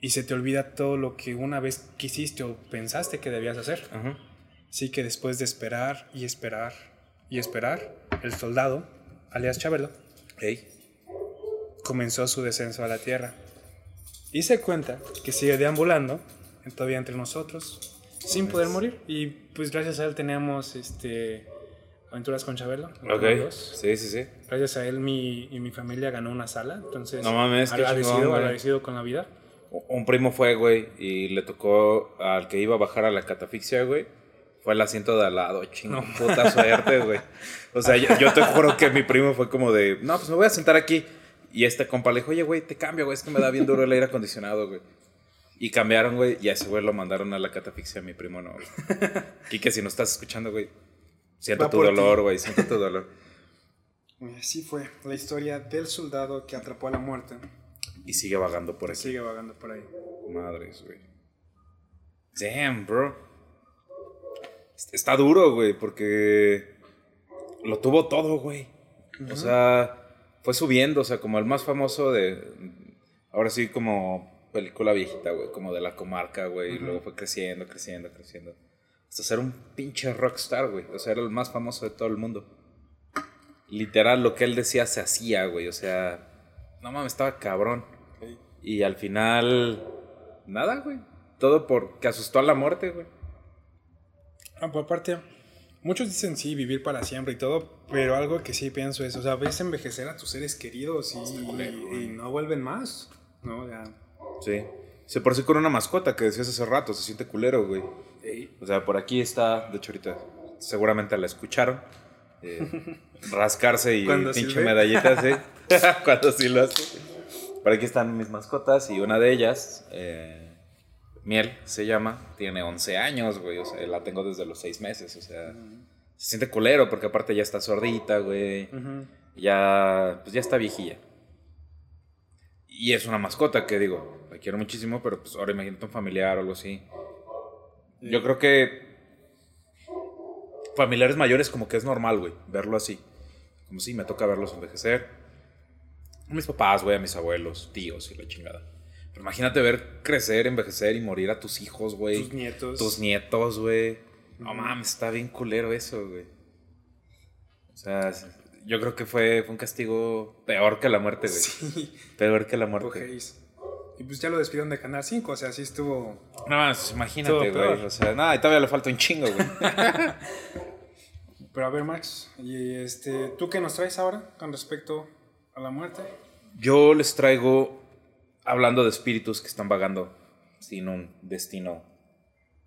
S1: Y se te olvida todo lo que una vez quisiste o pensaste que debías hacer.
S2: Ajá.
S1: Así que después de esperar y esperar y esperar, el soldado, alias Chabelo,
S2: Ey.
S1: comenzó su descenso a la tierra. Y se cuenta que sigue deambulando todavía entre nosotros sin poder morir. Y pues gracias a él teníamos este, aventuras con Chabelo.
S2: Ok.
S1: Dos.
S2: Sí, sí, sí.
S1: Gracias a él mi, y mi familia ganó una sala. Entonces,
S2: No mames,
S1: agradecido,
S2: chingón,
S1: agradecido con la vida.
S2: Un primo fue, güey, y le tocó al que iba a bajar a la catafixia, güey. Fue el asiento de al lado, chingo, puta suerte, güey. [LAUGHS] O sea, yo, yo te juro que mi primo fue como de, no, pues me voy a sentar aquí. Y este compa le dijo, oye, güey, te cambio, güey, es que me da bien duro el aire acondicionado, güey. Y cambiaron, güey, y a ese güey lo mandaron a la catafixia, a mi primo no. [LAUGHS] Quique, si no estás escuchando, güey, siento
S1: Va
S2: tu dolor, güey, siento tu dolor.
S1: Así fue la historia del soldado que atrapó a la muerte.
S2: Y sigue vagando por aquí.
S1: sigue vagando por ahí.
S2: Madres, güey. Damn, bro. Está duro, güey, porque lo tuvo todo, güey. O sea, fue subiendo, o sea, como el más famoso de. Ahora sí, como película viejita, güey, como de la comarca, güey. Y luego fue creciendo, creciendo, creciendo. Hasta ser un pinche rockstar, güey. O sea, era el más famoso de todo el mundo. Literal, lo que él decía se hacía, güey. O sea, no mames, estaba cabrón. Y al final, nada, güey. Todo porque asustó a la muerte, güey.
S1: Ah, por aparte, muchos dicen sí, vivir para siempre y todo, pero algo que sí pienso es, o sea, ves envejecer a tus seres queridos y, y no vuelven más, ¿no? Ya.
S2: Sí. Se parece con una mascota que decías hace rato, se siente culero, güey. O sea, por aquí está, de hecho ahorita seguramente la escucharon. eh, [LAUGHS] rascarse y pinche medallitas, ¿sí? [LAUGHS] [LAUGHS] Cuando sí lo hace. Por aquí están mis mascotas y una de ellas, eh, Miel se llama, tiene 11 años, güey. O sea, la tengo desde los 6 meses, o sea. Se siente culero porque aparte ya está sordita, güey. Ya, pues ya está viejilla. Y es una mascota que digo, la quiero muchísimo, pero pues ahora imagínate un familiar o algo así. Yo creo que familiares mayores como que es normal, güey, verlo así. Como si me toca verlos envejecer. A mis papás, güey, a mis abuelos, tíos y la chingada. Pero imagínate ver crecer, envejecer y morir a tus hijos, güey.
S1: Tus nietos.
S2: Tus nietos, güey. No mames, está bien culero eso, güey. O sea, yo creo que fue, fue un castigo peor que la muerte, güey.
S1: Sí,
S2: Peor que la muerte.
S1: Y pues ya lo despidieron de Canal 5, o sea, sí estuvo...
S2: No, imagínate, güey.
S1: peor.
S2: O sea, nada, y todavía le falta un chingo, güey. [LAUGHS]
S1: Pero a ver, Max, y este, ¿tú qué nos traes ahora con respecto a la muerte?
S2: Yo les traigo, hablando de espíritus que están vagando sin un destino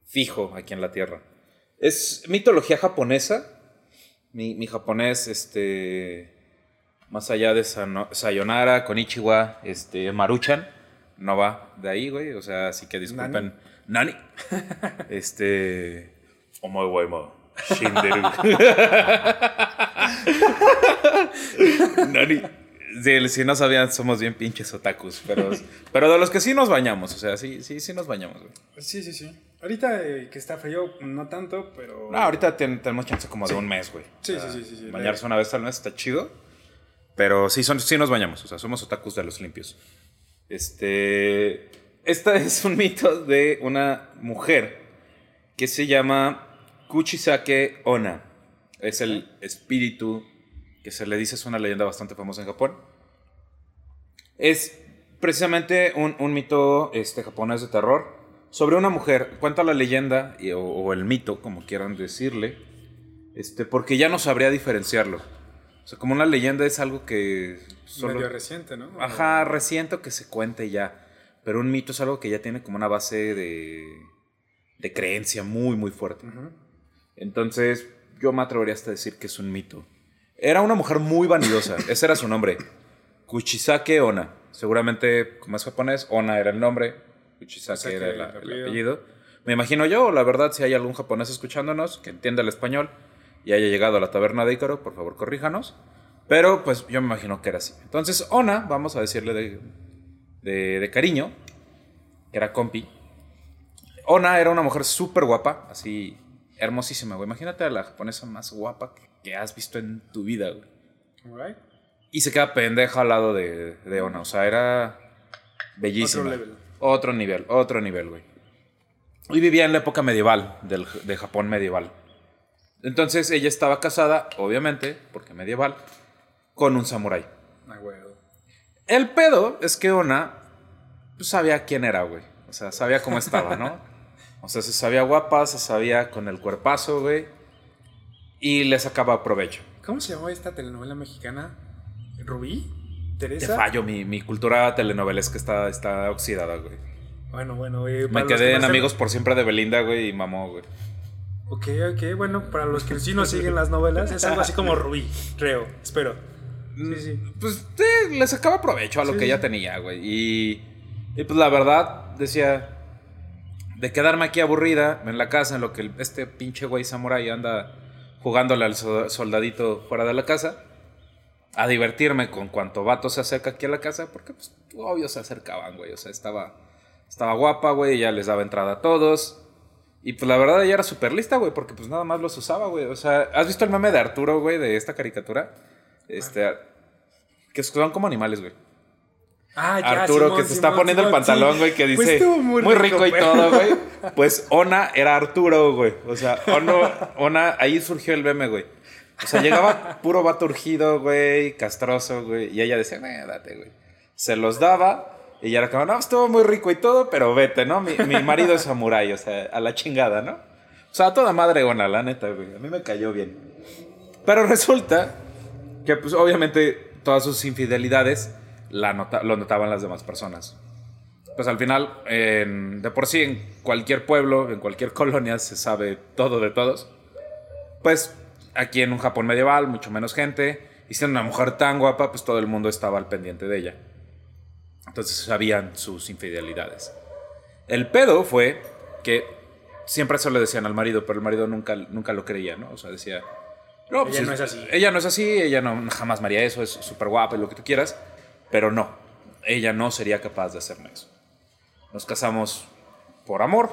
S2: fijo aquí en la Tierra. Es mitología japonesa. Mi, mi japonés, este, más allá de Sano- Sayonara, Konichiwa, este, Maruchan, no va de ahí, güey. O sea, así que disculpen. Nani. [LAUGHS] este, Omoe Waimo. Shinderu. [LAUGHS] Nani. Sí, si no sabían, somos bien pinches otakus, pero, [LAUGHS] pero de los que sí nos bañamos, o sea, sí, sí, sí nos bañamos, güey.
S1: Sí, sí, sí. Ahorita eh, que está frío, no tanto, pero...
S2: No, ahorita ten- tenemos chance como de un mes, güey.
S1: Sí,
S2: O sea,
S1: sí, sí, sí, sí.
S2: Bañarse una vez al mes está chido, pero sí, son, sí nos bañamos, o sea, somos otakus de los limpios. Este, esta [LAUGHS] es un mito de una mujer que se llama Kuchisake Ona. Es el espíritu que se le dice, es una leyenda bastante famosa en Japón. Es precisamente un, un mito este, japonés de terror sobre una mujer. Cuenta la leyenda, y- o, o el mito, como quieran decirle, este, porque ya no sabría diferenciarlo. O sea, como una leyenda es algo que solo...
S1: Medio reciente, ¿no?
S2: Ajá, reciente o que se cuente ya. Pero un mito es algo que ya tiene como una base de, de creencia muy, muy fuerte. Entonces, yo me atrevería hasta a decir que es un mito. Era una mujer muy vanidosa. [LAUGHS] Ese era su nombre. Kuchisake Ona. Seguramente, como es japonés, Ona era el nombre. Kuchisake era
S1: el
S2: la- el
S1: apellido.
S2: apellido. Me imagino yo, la verdad, si hay algún japonés escuchándonos que entienda el español y haya llegado a la taberna de Ícaro, por favor, corríjanos. Pero, pues, yo me imagino que era así. Entonces, Ona, vamos a decirle de, de, de cariño, que era compi. Ona era una mujer súper guapa, así hermosísima, güey. Imagínate a la japonesa más guapa que, que has visto en tu vida, güey.
S1: Alright.
S2: Y se queda pendeja al lado de, de Ona. O sea, era bellísima.
S1: Otro level.
S2: Otro nivel, otro nivel, güey. Y vivía en la época medieval, del, de Japón medieval. Entonces ella estaba casada, obviamente, porque medieval, con un samurái.
S1: Ah.
S2: El pedo es que Ona pues, sabía quién era, güey. O sea, sabía cómo estaba, ¿no? [LAUGHS] O sea, se sabía guapa, se sabía con el cuerpazo, güey. Y le sacaba provecho.
S1: ¿Cómo se llamaba esta telenovela mexicana? ¿Rubí?
S2: Te
S1: ¿Teresa?
S2: fallo, mi, mi cultura telenovelesca está, está oxidada, güey.
S1: Bueno, bueno, eh,
S2: Me
S1: que
S2: quedé en Amigos por Siempre de Belinda, güey, y mamó, güey.
S1: Ok, ok, bueno, para los que sí no siguen las novelas, es algo así como Rubí, creo, espero. Sí, sí.
S2: Pues sí, le sacaba provecho a lo
S1: Sí,
S2: que ella tenía, güey. Y, y, pues la verdad, decía, de quedarme aquí aburrida en la casa, en lo que este pinche güey samurai anda jugándole al so- soldadito fuera de la casa, a divertirme con cuanto vato se acerca aquí a la casa, porque pues obvio se acercaban, güey. O sea, estaba, estaba guapa, güey, ya les daba entrada a todos. Y pues la verdad ella era súper lista, güey, porque pues nada más los usaba, güey. O sea, ¿has visto el meme de Arturo, güey, de esta caricatura? Este, que son como animales, güey.
S1: Ah, ya,
S2: Arturo
S1: Simón,
S2: que se está
S1: Simón,
S2: poniendo el pantalón,
S1: sí.
S2: güey, que
S1: Pues
S2: dice
S1: estuvo
S2: muy, rico, y
S1: pero-
S2: todo, güey. [LAUGHS] Pues Ona era Arturo, güey. O sea, Ona, Ona, ahí surgió el meme, güey. O sea, llegaba puro vato urgido, güey, castroso, güey. Y ella decía, eh, date, güey. Se los daba y ya era como, no, estuvo muy rico y todo, pero vete, ¿no? Mi, mi marido es samurái, o sea, a la chingada, ¿no? O sea, a toda madre Ona, la neta, güey. A mí me cayó bien. Pero resulta que, pues, obviamente, todas sus infidelidades la nota- lo notaban las demás personas. Pues al final, en- de por sí, en cualquier pueblo, en cualquier [LAUGHS] colonia, se sabe todo de todos. Pues aquí en un Japón medieval, mucho menos gente, y siendo una mujer tan guapa, pues todo el mundo estaba al pendiente de ella. Entonces sabían sus infidelidades. El pedo fue que siempre se lo decían al marido, pero el marido nunca, nunca lo creía, ¿no? O sea, decía... No,
S1: Ella no es así.
S2: Ella no es así, ella no jamás me haría eso, es súper guapa y lo que tú quieras, pero no, ella no sería capaz de hacerme eso. Nos casamos por amor,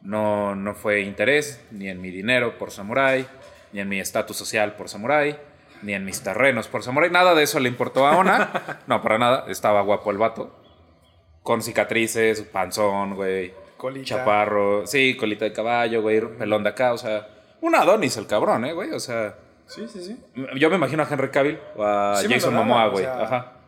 S2: no, no fue interés, ni en mi dinero por samurái, ni en mi estatus social por samurái, ni en mis terrenos por samurái, nada de eso le importó a Ona, [LAUGHS] no, para nada, estaba guapo el vato, con cicatrices, panzón, güey,
S1: Colita.
S2: chaparro, sí, colita de caballo, güey, pelón de acá, o sea, un Adonis el cabrón, eh, güey, o sea...
S1: Sí, sí, sí.
S2: Yo me imagino a Henry Cavill o a
S1: Sí
S2: Jason Momoa,
S1: o
S2: güey.
S1: sea,
S2: Ajá.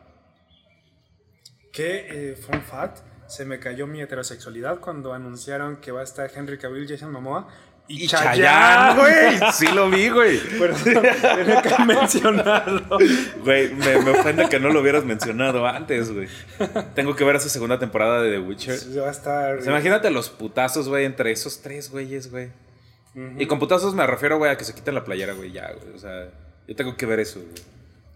S1: Que, eh, fun fact, se me cayó mi heterosexualidad cuando anunciaron que va a estar Henry Cavill, Jason Momoa y,
S2: Y
S1: Chayanne,
S2: güey. [LAUGHS] Sí lo vi, güey.
S1: Pero tenía que mencionarlo.
S2: Güey, me, me ofende que no lo hubieras mencionado antes, güey. Tengo que ver esa segunda temporada de The Witcher.
S1: Se va a estar...
S2: Imagínate los putazos, güey, entre esos tres güeyes, güey. Y con putazos me refiero, güey, a que se quiten la playera, güey, ya, güey. O sea, yo tengo que ver eso, güey.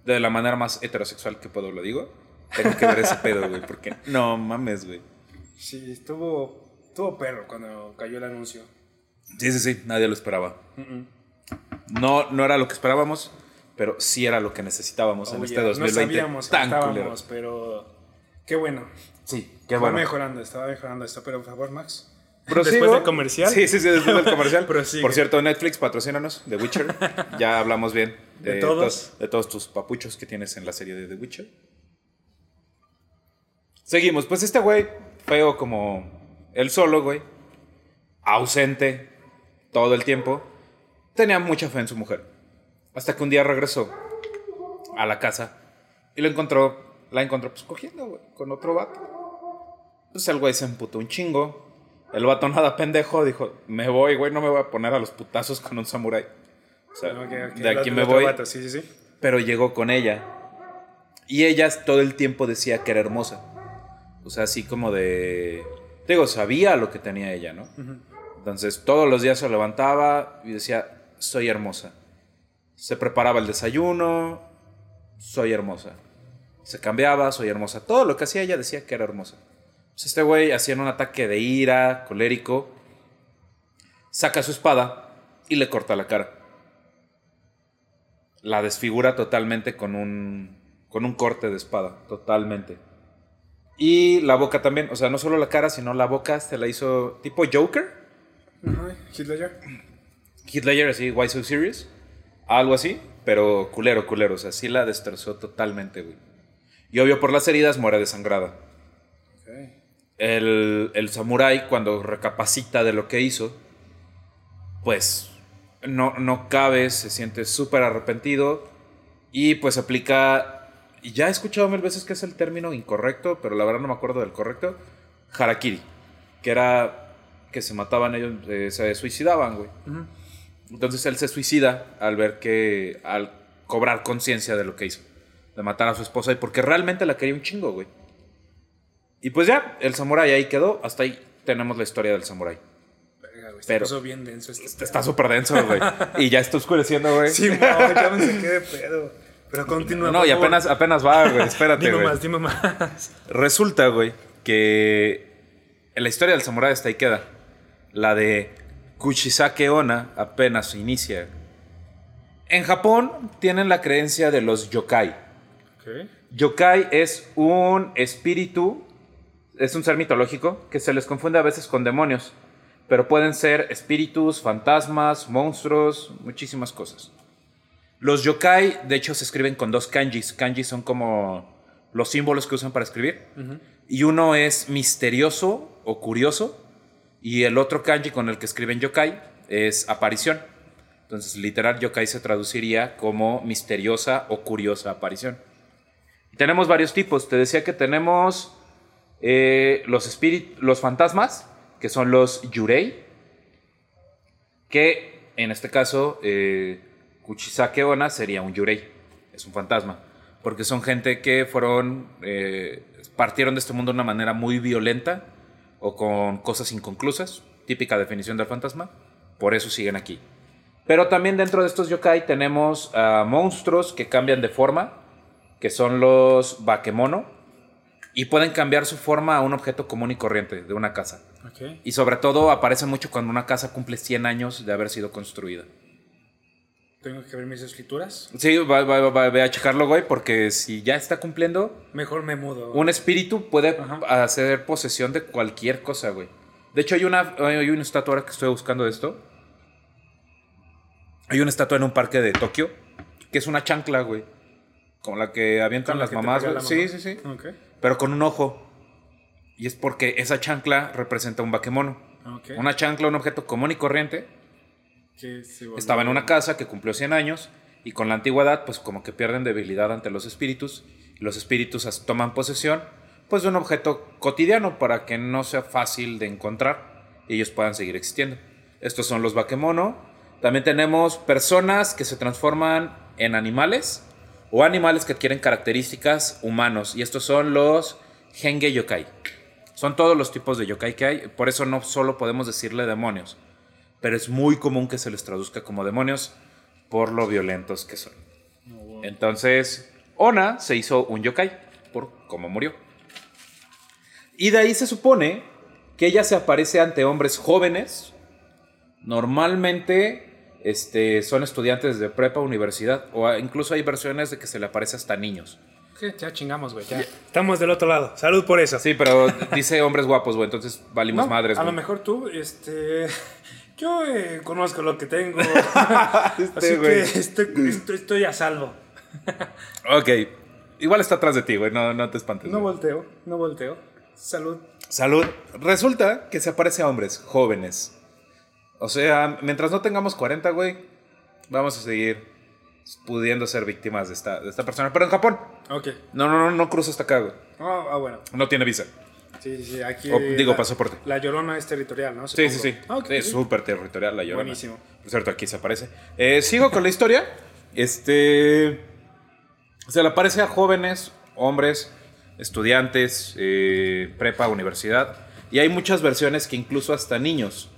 S2: De la manera más heterosexual que puedo, lo digo. Tengo que ver ese pedo, güey, porque no mames, güey.
S1: Sí, estuvo, estuvo perro cuando cayó el anuncio.
S2: Sí, sí, sí, nadie lo esperaba. No, no era lo que esperábamos, pero sí era lo que necesitábamos en este 2020
S1: no sabíamos que
S2: tan
S1: estábamos,
S2: culero.
S1: pero qué bueno.
S2: Sí, qué
S1: Va
S2: bueno.
S1: mejorando, estaba mejorando esto, pero por favor, Max.
S2: ¿Prosigo?
S1: Después del comercial.
S2: Sí, sí, sí, después del comercial. [LAUGHS]
S1: Prosigue.
S2: Por cierto, Netflix, patrocínanos, The Witcher. Ya hablamos bien [LAUGHS] de,
S1: De todos.
S2: tos- de todos tus papuchos que tienes en la serie de The Witcher. Seguimos, pues este güey, feo como él solo, güey, ausente todo el tiempo, tenía mucha fe en su mujer. Hasta que un día regresó a la casa y lo encontró la encontró pues cogiendo, güey, con otro vato. Entonces el güey se emputó un chingo. El vato [LAUGHS] nada pendejo dijo, me voy, güey, no me voy a poner a los putazos con un samurái. O sea,
S1: Ok, ok,
S2: de aquí me voy.
S1: vato, Sí, sí, sí.
S2: Pero llegó con ella. Y ella todo el tiempo decía que era hermosa. O sea, así como de... Digo, sabía lo que tenía ella, ¿no? Entonces todos los días se levantaba y decía, soy hermosa. Se preparaba el desayuno, soy hermosa. Se cambiaba, soy hermosa. Todo lo que hacía ella decía que era hermosa. Pues este güey hacía un ataque de ira, colérico, saca su espada y le corta la cara. La desfigura totalmente con un, con un corte de espada, totalmente. Y la boca también, o sea, no solo la cara, sino la boca se la hizo tipo Joker.
S1: Ajá, Hitler.
S2: Heath Ledger así, Why So Serious? Algo así, pero culero, culero. O sea, sí la destrozó totalmente, güey. Y obvio, por las heridas muere desangrada.
S1: Ok.
S2: El, el samurái, cuando recapacita de lo que hizo, pues no, no cabe, se siente súper arrepentido y pues aplica. Y ya he escuchado mil veces que es el término incorrecto, pero la verdad no me acuerdo del correcto. Harakiri, que era que se mataban ellos, eh, se suicidaban, güey. Entonces él se suicida al ver que, al cobrar conciencia de lo que hizo, de matar a su esposa y porque realmente la quería un chingo, güey. Y pues ya, el samurái ahí quedó, hasta ahí tenemos la historia del samurái.
S1: Se
S2: Pero-
S1: puso bien denso este.
S2: Está súper denso, güey. [LAUGHS] y ya está oscureciendo, güey.
S1: Sí, no, ya me saqué de pedo. Pero continúa.
S2: no, y apenas, apenas va, güey. Espérate,
S1: Dime
S2: güey.
S1: más, dime más.
S2: Resulta, güey, que en la historia del samurái hasta ahí queda. La de Kuchisake Onna apenas inicia. En Japón tienen la creencia de los yokai.
S1: Ok.
S2: Yokai es un espíritu, es un ser mitológico que se les confunde a veces con demonios, pero pueden ser espíritus, fantasmas, monstruos, muchísimas cosas. Los yokai, de hecho, se escriben con dos kanjis. Kanjis son como los símbolos que usan para escribir. Y uno es misterioso o curioso, y el otro kanji con el que escriben yokai es aparición. Entonces, literal, yokai se traduciría como misteriosa o curiosa aparición. Tenemos varios tipos. Te decía que tenemos eh, los, espíritus, los fantasmas, que son los yurei, que en este caso, eh, Kuchisake Onna sería un yurei, es un fantasma, porque son gente que fueron, eh, partieron de este mundo de una manera muy violenta o con cosas inconclusas, típica definición del fantasma, por eso siguen aquí. Pero también dentro de estos yokai tenemos a monstruos que cambian de forma, que son los bakemono, y pueden cambiar su forma a un objeto común y corriente de una casa. Y sobre todo aparece mucho cuando una casa cumple 100 años de haber sido construida.
S1: Tengo que ver mis escrituras.
S2: Sí, va, va, va, va, a checarlo, güey, porque si ya está cumpliendo,
S1: Mejor me mudo.
S2: un espíritu puede
S1: Ajá.
S2: hacer posesión de cualquier cosa, güey. De hecho, hay una, hay una estatua ahora que estoy buscando de esto. Hay una estatua en un parque de Tokio que es una chancla, güey. Con la que avientan
S1: Con la
S2: las
S1: que
S2: mamás, güey.
S1: la
S2: Sí,
S1: mamá.
S2: sí, sí. Pero con un ojo. Y es porque esa chancla representa un bakemono.
S1: Ok.
S2: Una chancla, un objeto común y corriente,
S1: Que
S2: Estaba en una casa que cumplió 100 años y con la antigüedad pues como que pierden debilidad ante los espíritus y los espíritus toman posesión pues de un objeto cotidiano para que no sea fácil de encontrar y ellos puedan seguir existiendo. Estos son los bakemono. También tenemos personas que se transforman en animales o animales que adquieren características humanos y estos son los Henge yokai. Son todos los tipos de yokai que hay, por eso no solo podemos decirle demonios pero es muy común que se les traduzca como demonios por lo violentos que son. Entonces, Ona se hizo un yokai por cómo murió. Y de ahí se supone que ella se aparece ante hombres jóvenes. Normalmente este, son estudiantes de prepa, universidad, o incluso hay versiones de que se le aparece hasta niños.
S1: ¿Qué? Ya chingamos, güey. Ya. Estamos del otro lado. Salud por eso.
S2: Sí, pero dice hombres guapos, güey, entonces valimos
S1: No,
S2: madres.
S1: a lo
S2: güey.
S1: mejor tú, este. Yo eh, conozco lo que tengo. [LAUGHS]
S2: Este
S1: así
S2: güey.
S1: que estoy, estoy, estoy a salvo. [LAUGHS]
S2: Ok, igual está atrás de ti, güey, no, no te espantes.
S1: No
S2: güey.
S1: volteo, no volteo. Salud.
S2: Salud. Resulta que se aparece a hombres jóvenes. O sea, mientras no tengamos 40, güey, vamos a seguir pudiendo ser víctimas de esta, de esta persona. Pero en Japón.
S1: Ok.
S2: No, no, no, no cruza hasta acá, güey.
S1: Ah, ah, bueno.
S2: No tiene visa.
S1: Sí, sí. Aquí.
S2: O, digo,
S1: la-
S2: pasaporte.
S1: La llorona es territorial, ¿no?
S2: Sí, sí, sí.
S1: Ah,
S2: sí. súper territorial la llorona.
S1: Buenísimo.
S2: Por cierto, aquí se aparece. Eh, sigo con la historia. Este. Se le aparece a jóvenes, hombres, estudiantes, eh, prepa, universidad. Y hay muchas versiones que incluso hasta niños.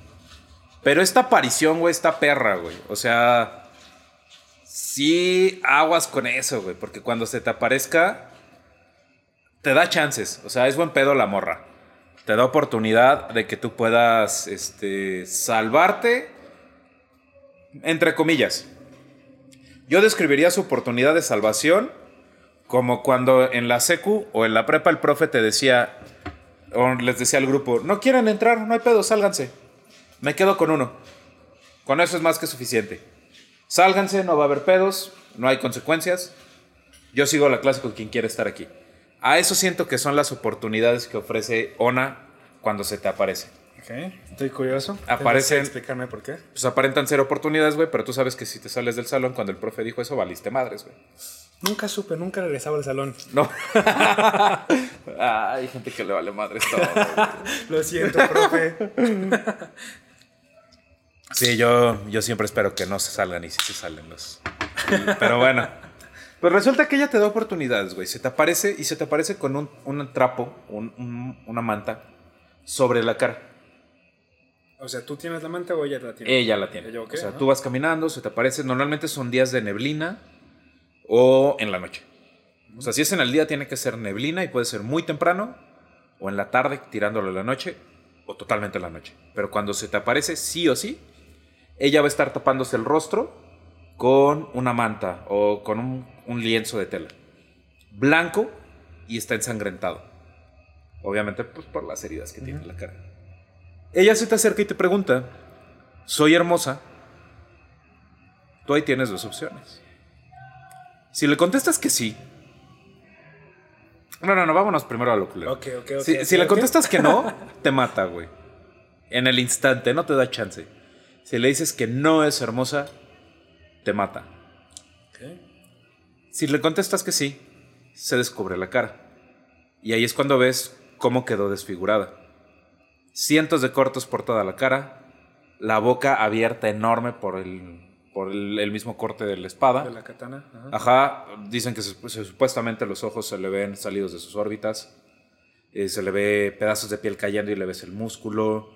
S2: Pero esta aparición, güey, está perra, güey. O sea. Sí, aguas con eso, güey. Porque cuando se te aparezca. Te da chances. O sea, es buen pedo la morra te da oportunidad de que tú puedas este, salvarte, entre comillas. Yo describiría su oportunidad de salvación como cuando en la secu o en la prepa el profe te decía, o les decía al grupo, no quieren entrar, no hay pedo, sálganse. Me quedo con uno. Con eso es más que suficiente. Sálganse, no va a haber pedos, no hay consecuencias. Yo sigo la clase con quien quiere estar aquí. A eso siento que son las oportunidades que ofrece ONA cuando se te aparece.
S1: Ok, estoy curioso.
S2: Aparecen-
S1: ¿Tendrás que explicarme por qué?
S2: Pues aparentan ser oportunidades, güey, pero tú sabes que si te sales del salón cuando el profe dijo eso, valiste madres, güey.
S1: Nunca supe, nunca regresaba al salón.
S2: No. [LAUGHS] Ah, hay gente que le vale madres todo. [LAUGHS]
S1: Lo siento, profe.
S2: Sí, yo, yo siempre espero que no se salgan y sí se salen los. Pero bueno. Pues resulta que ella te da oportunidades, güey. Se te aparece y se te aparece con un, un trapo, un- un- una manta sobre la cara.
S1: O sea, ¿tú tienes la manta o ella la tiene?
S2: Ella la tiene.
S1: Ella, ok,
S2: o sea,
S1: ajá.
S2: tú vas caminando, se te aparece. Normalmente son días de neblina o en la noche. O sea, si es en el día, tiene que ser neblina y puede ser muy temprano o en la tarde, tirándolo en la noche o totalmente en la noche. Pero cuando se te aparece, sí o sí, ella va a estar tapándose el rostro con una manta o con un, un lienzo de tela blanco y está ensangrentado. Obviamente, pues por las heridas que tiene en la cara. Ella se te acerca y te pregunta, soy hermosa. Tú ahí tienes dos opciones. Si le contestas que sí. No, no, no, vámonos primero a lo culero.
S1: Ok, ok, ok.
S2: Si, si le contestas que no, [LAUGHS] te mata, güey. En el instante, no te da chance. Si le dices que no es hermosa, te mata. Si le contestas que sí, se descubre la cara. Y ahí es cuando ves cómo quedó desfigurada. Cientos de cortos por toda la cara, la boca abierta enorme por el, por el, el mismo corte de la espada.
S1: De la katana. Ajá.
S2: Ajá, dicen que se- se- supuestamente los ojos se le ven salidos de sus órbitas. Eh, se le ve pedazos de piel cayendo y le ves el músculo.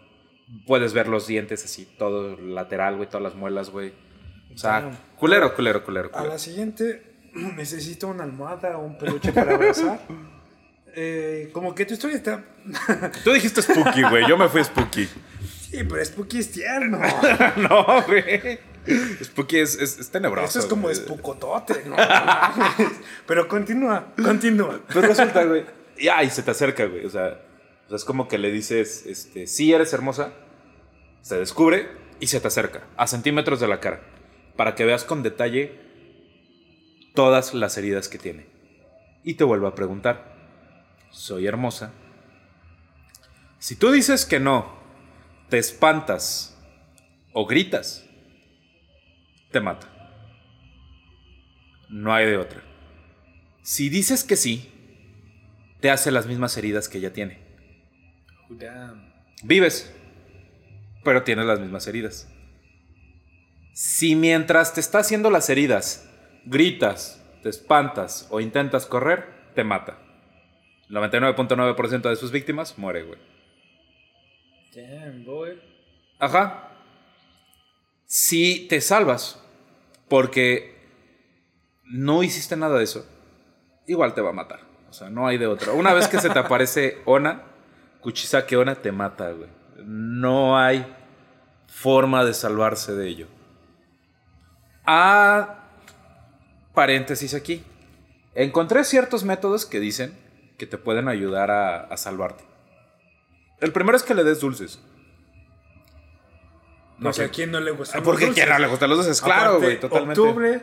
S2: Puedes ver los dientes así, todo lateral, güey, todas las muelas, güey. O sea,
S1: Damn.
S2: culero, culero, culero.
S1: A
S2: culero.
S1: la siguiente, [CLEARS THROAT] necesito una almohada o un peluche para abrazar. [LAUGHS] Eh, como que tu historia está. [LAUGHS]
S2: Tú dijiste spooky, güey. Yo me fui spooky.
S1: Sí, pero Spooky es tierno. [LAUGHS]
S2: no, güey. Spooky es, es, es tenebroso.
S1: Eso es como
S2: güey.
S1: espucotote, ¿no? pero continúa, continúa.
S2: Pero resulta, güey. Y ay, se te acerca, güey. O sea, o sea, es como que le dices, este, sí eres hermosa. Se descubre y se te acerca a centímetros de la cara. Para que veas con detalle todas las heridas que tiene. Y te vuelvo a preguntar. Soy hermosa. Si tú dices que no, te espantas o gritas, te mata. No hay de otra. Si dices que sí, te hace las mismas heridas que ella tiene. Vives, pero tienes las mismas heridas. Si mientras te está haciendo las heridas, gritas, te espantas o intentas correr, te mata. El 99.9% de sus víctimas muere, güey.
S1: Damn, boy.
S2: Ajá. Si te salvas porque no hiciste nada de eso, igual te va a matar. O sea, no hay de otra. Una vez que se te aparece Ona, Kuchisake Ona te mata, güey. No hay forma de salvarse de ello. Ah, paréntesis aquí. Encontré ciertos métodos que dicen que te pueden ayudar a, a salvarte. El primero es que le des dulces.
S1: No sé a quién no le gusta.
S2: Porque quién no le gustan los dulces, claro, güey, totalmente.
S1: Octubre.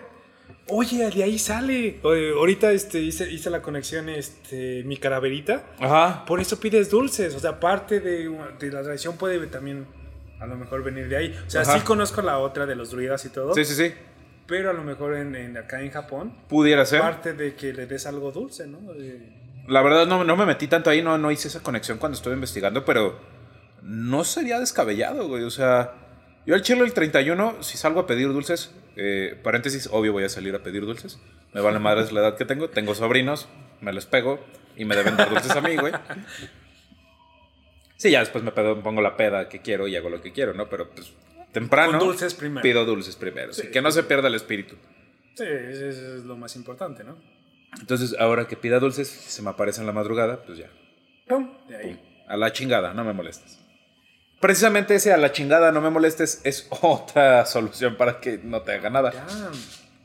S1: Oye, de ahí sale. Oye, ahorita este, hice, hice la conexión, este, mi caraverita.
S2: Ajá.
S1: Por eso pides dulces. O sea, parte de, de la tradición puede también a lo mejor venir de ahí. O sea,
S2: Ajá.
S1: sí conozco la otra de los druidas y todo.
S2: Sí, sí, sí.
S1: Pero a lo mejor en, en- acá en Japón,
S2: Pudiera ser.
S1: parte de que le des algo dulce, ¿no? De-
S2: La verdad no, no me metí tanto ahí, no, no hice esa conexión cuando estuve investigando, pero no sería descabellado, güey. O sea, yo al chile el 31, si salgo a pedir dulces, eh, paréntesis, obvio voy a salir a pedir dulces. Me vale madres la edad que tengo. Tengo sobrinos, me les pego y me deben dar dulces a mí, güey. Sí, ya después me pongo la peda que quiero y hago lo que quiero, ¿no? Pero pues temprano
S1: Con dulces primero.
S2: pido dulces primero. sí, que no se pierda el espíritu.
S1: Sí, eso es lo más importante, ¿no?
S2: Entonces, ahora que pida dulces, si se me aparece en la madrugada, pues ya.
S1: Pum, de ahí.
S2: A la chingada, no me molestes. Precisamente ese a la chingada, no me molestes, es [LAUGHS] otra solución para que no te haga nada.
S1: Ya.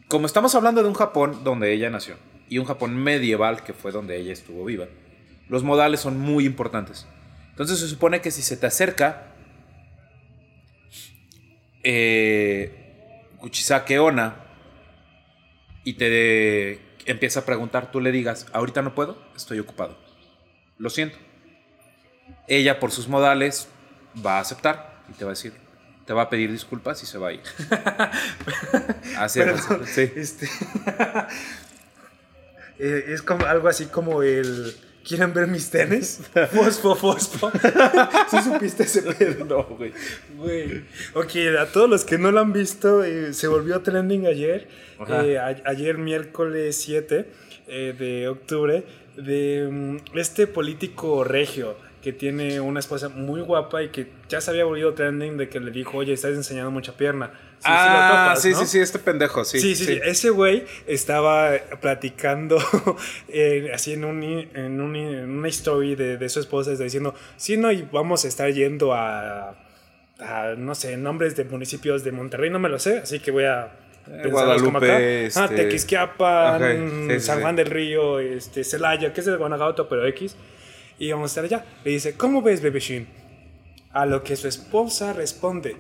S2: Como estamos hablando de un Japón donde ella nació y un Japón medieval que fue donde ella estuvo viva, los modales son muy importantes. Entonces se supone que si se te acerca eh, Kuchisake Onna y te empieza a preguntar, tú le digas, ahorita no puedo, estoy ocupado. Lo siento. Ella por sus modales va a aceptar y te va a decir, te va a pedir disculpas y se va a ir. [LAUGHS] Así es.
S1: Perdón,
S2: Sí.
S1: este, [LAUGHS] eh, es como algo así como el. ¿Quieren ver mis tenis? [LAUGHS] Fosfo, fosfo. [LAUGHS] ¿Sí supiste ese pedo? [LAUGHS]
S2: No, güey.
S1: Güey. Ok, a todos los que no lo han visto, eh, se volvió trending ayer. Eh, a- ayer, miércoles 7 eh, de octubre, de mm, este político regio que tiene una esposa muy guapa y que ya se había volvido trending de que le dijo, oye, estás enseñando mucha pierna. Sí,
S2: ah,
S1: topas,
S2: sí,
S1: ¿no?
S2: sí, sí, este pendejo, sí.
S1: Sí, sí, sí. Ese güey estaba platicando [LAUGHS] eh, así en, un, en, un- en una story de, de su esposa, está diciendo, sí, no, y vamos a estar yendo a, a, no sé, nombres de municipios de Monterrey, no me lo sé, así que voy a...
S2: Eh. Guadalupe,
S1: Ah,
S2: este-
S1: Tequisquiapan,
S2: Ok, sí, sí,
S1: San. Juan del Río, este, Celaya, que es de Guanajuato, pero X. Y vamos a estar allá. Le dice, ¿cómo ves, bebecín? A lo que su esposa responde,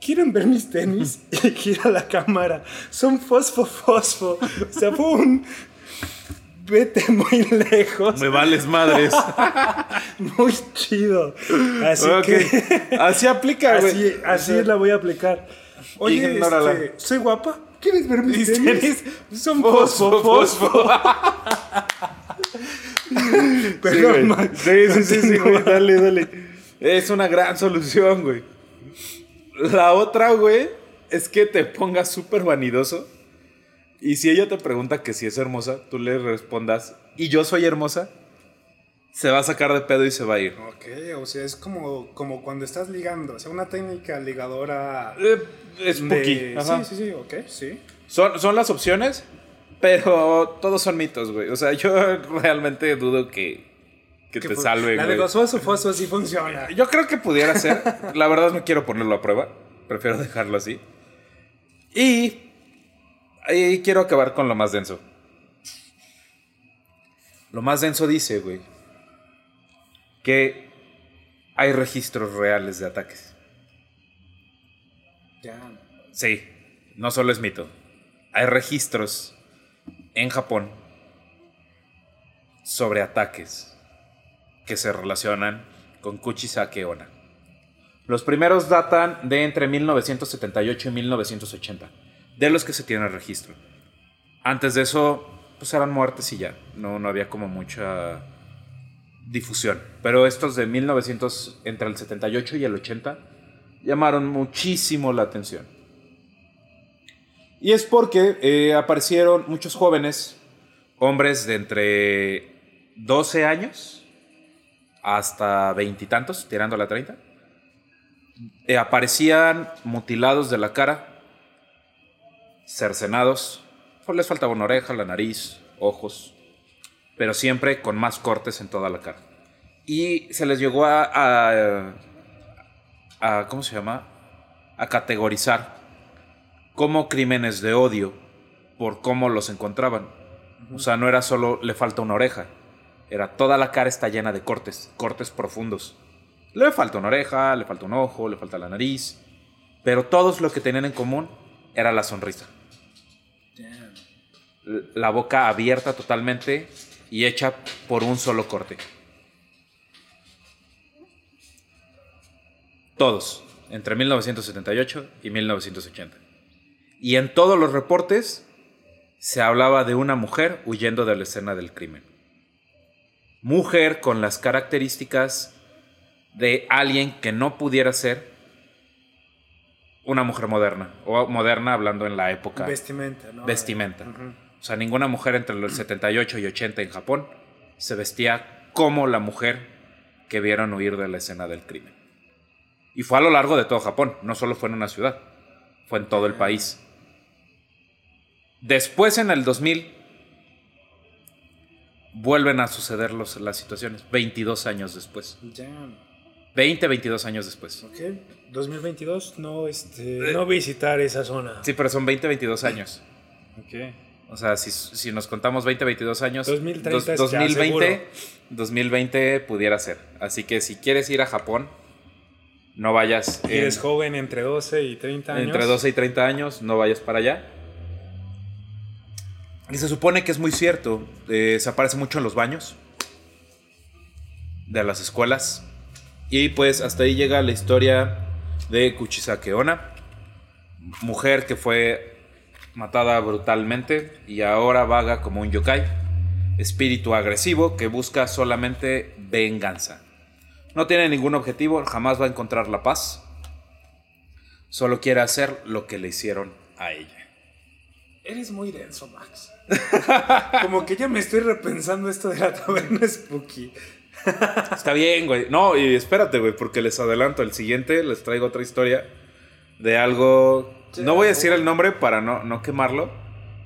S1: ¿quieren ver mis tenis? [LAUGHS] Y gira la cámara. Son fosfo, fosfo. O sea, fue un... Vete muy lejos.
S2: Me vales madres. [LAUGHS]
S1: Muy chido. Así
S2: Ok.
S1: que... [LAUGHS]
S2: Así aplica, güey.
S1: Así, así la voy a aplicar. Oye, este, soy guapa. ¿Quieres ver mis,
S2: Mis
S1: tenis?
S2: tenis
S1: Son
S2: Fosfo,
S1: fosfo, fosfo. [LAUGHS]
S2: Güey.
S1: man.
S2: Sí, sí, sí, sí, güey.
S1: Dale, dale.
S2: Es una gran solución, güey. La otra, güey, es que te pongas súper vanidoso. Y si ella te pregunta que si es hermosa, tú le respondas, ¿y yo soy hermosa? Se va a sacar de pedo y se va a ir.
S1: Ok, o sea, es como, como cuando estás ligando. O sea, una técnica ligadora.
S2: Eh, es spooky.
S1: de-
S2: Ajá.
S1: Sí, sí, sí, ok, sí.
S2: Son, son las opciones, pero todos son mitos, güey. O sea, yo [LAUGHS] realmente dudo que, que te
S1: fu-
S2: salven,
S1: La de
S2: güey.
S1: los fosfo, fosfo sí funciona.
S2: Yo creo que pudiera ser. La verdad no quiero ponerlo a prueba. Prefiero dejarlo así. Y ahí quiero acabar con lo más denso. Lo más denso dice, güey, que hay registros reales de ataques.
S1: Ya.
S2: Sí, no solo es mito. Hay registros en Japón sobre ataques que se relacionan con Kuchisake Onna. Los primeros datan de entre 1978 y 1980, de los que se tiene registro. Antes de eso, pues eran muertes y ya, no, no había como mucha difusión. Pero estos de 1900, entre el 78 y el 80, llamaron muchísimo la atención. Y es porque eh, aparecieron muchos jóvenes, hombres de entre 12 años hasta veintitantos, tirando a la 30. eh, aparecían mutilados de la cara, cercenados, pues les faltaba una oreja, la nariz, ojos, pero siempre con más cortes en toda la cara. Y se les llegó a, a, a- ¿cómo se llama? A categorizar como crímenes de odio por cómo los encontraban. O sea, no era solo le falta una oreja, era toda la cara está llena de cortes, cortes profundos. Le falta una oreja, le falta un ojo, le falta la nariz, pero todos lo que tenían en común era la sonrisa.
S1: Damn.
S2: La boca abierta totalmente y hecha por un solo corte. Todos, entre 1978 y 1980. Y en todos los reportes se hablaba de una mujer huyendo de la escena del crimen. Mujer con las características de alguien que no pudiera ser una mujer moderna, o moderna hablando en la época.
S1: Vestimenta, ¿no?
S2: Vestimenta.
S1: Ujú.
S2: O sea, ninguna mujer entre los 78 y 80 en Japón se vestía como la mujer que vieron huir de la escena del crimen. Y fue a lo largo de todo Japón, no solo fue en una ciudad, fue en todo el país. Después, en el 2000, vuelven a suceder los- las situaciones, 22 años después.
S1: Damn.
S2: 20, 22 años después.
S1: Ok. 2022, no, este, no visitar esa zona.
S2: Sí, pero son 20, 22 años.
S1: Ok.
S2: O sea, si, si nos contamos 20, 22 años,
S1: 2030 es ya
S2: 2020, 2020 pudiera ser. Así que si quieres ir a Japón, no vayas en-
S1: eres joven entre 12 y 30 años.
S2: entre 12 y 30 años, no vayas para allá. Y se supone que es muy cierto, eh, se aparece mucho en los baños de las escuelas. Y pues hasta ahí llega la historia de Kuchisake Onna, mujer que fue matada brutalmente y ahora vaga como un yokai, espíritu agresivo que busca solamente venganza. No tiene ningún objetivo, jamás va a encontrar la paz. Solo quiere hacer lo que le hicieron a ella.
S1: Eres muy denso, Max. [LAUGHS] Como que ya me estoy repensando esto de la taberna spooky.
S2: Está bien, güey. No, y espérate, güey, porque les adelanto el siguiente, les traigo otra historia de algo... No voy a decir el nombre para no, no quemarlo,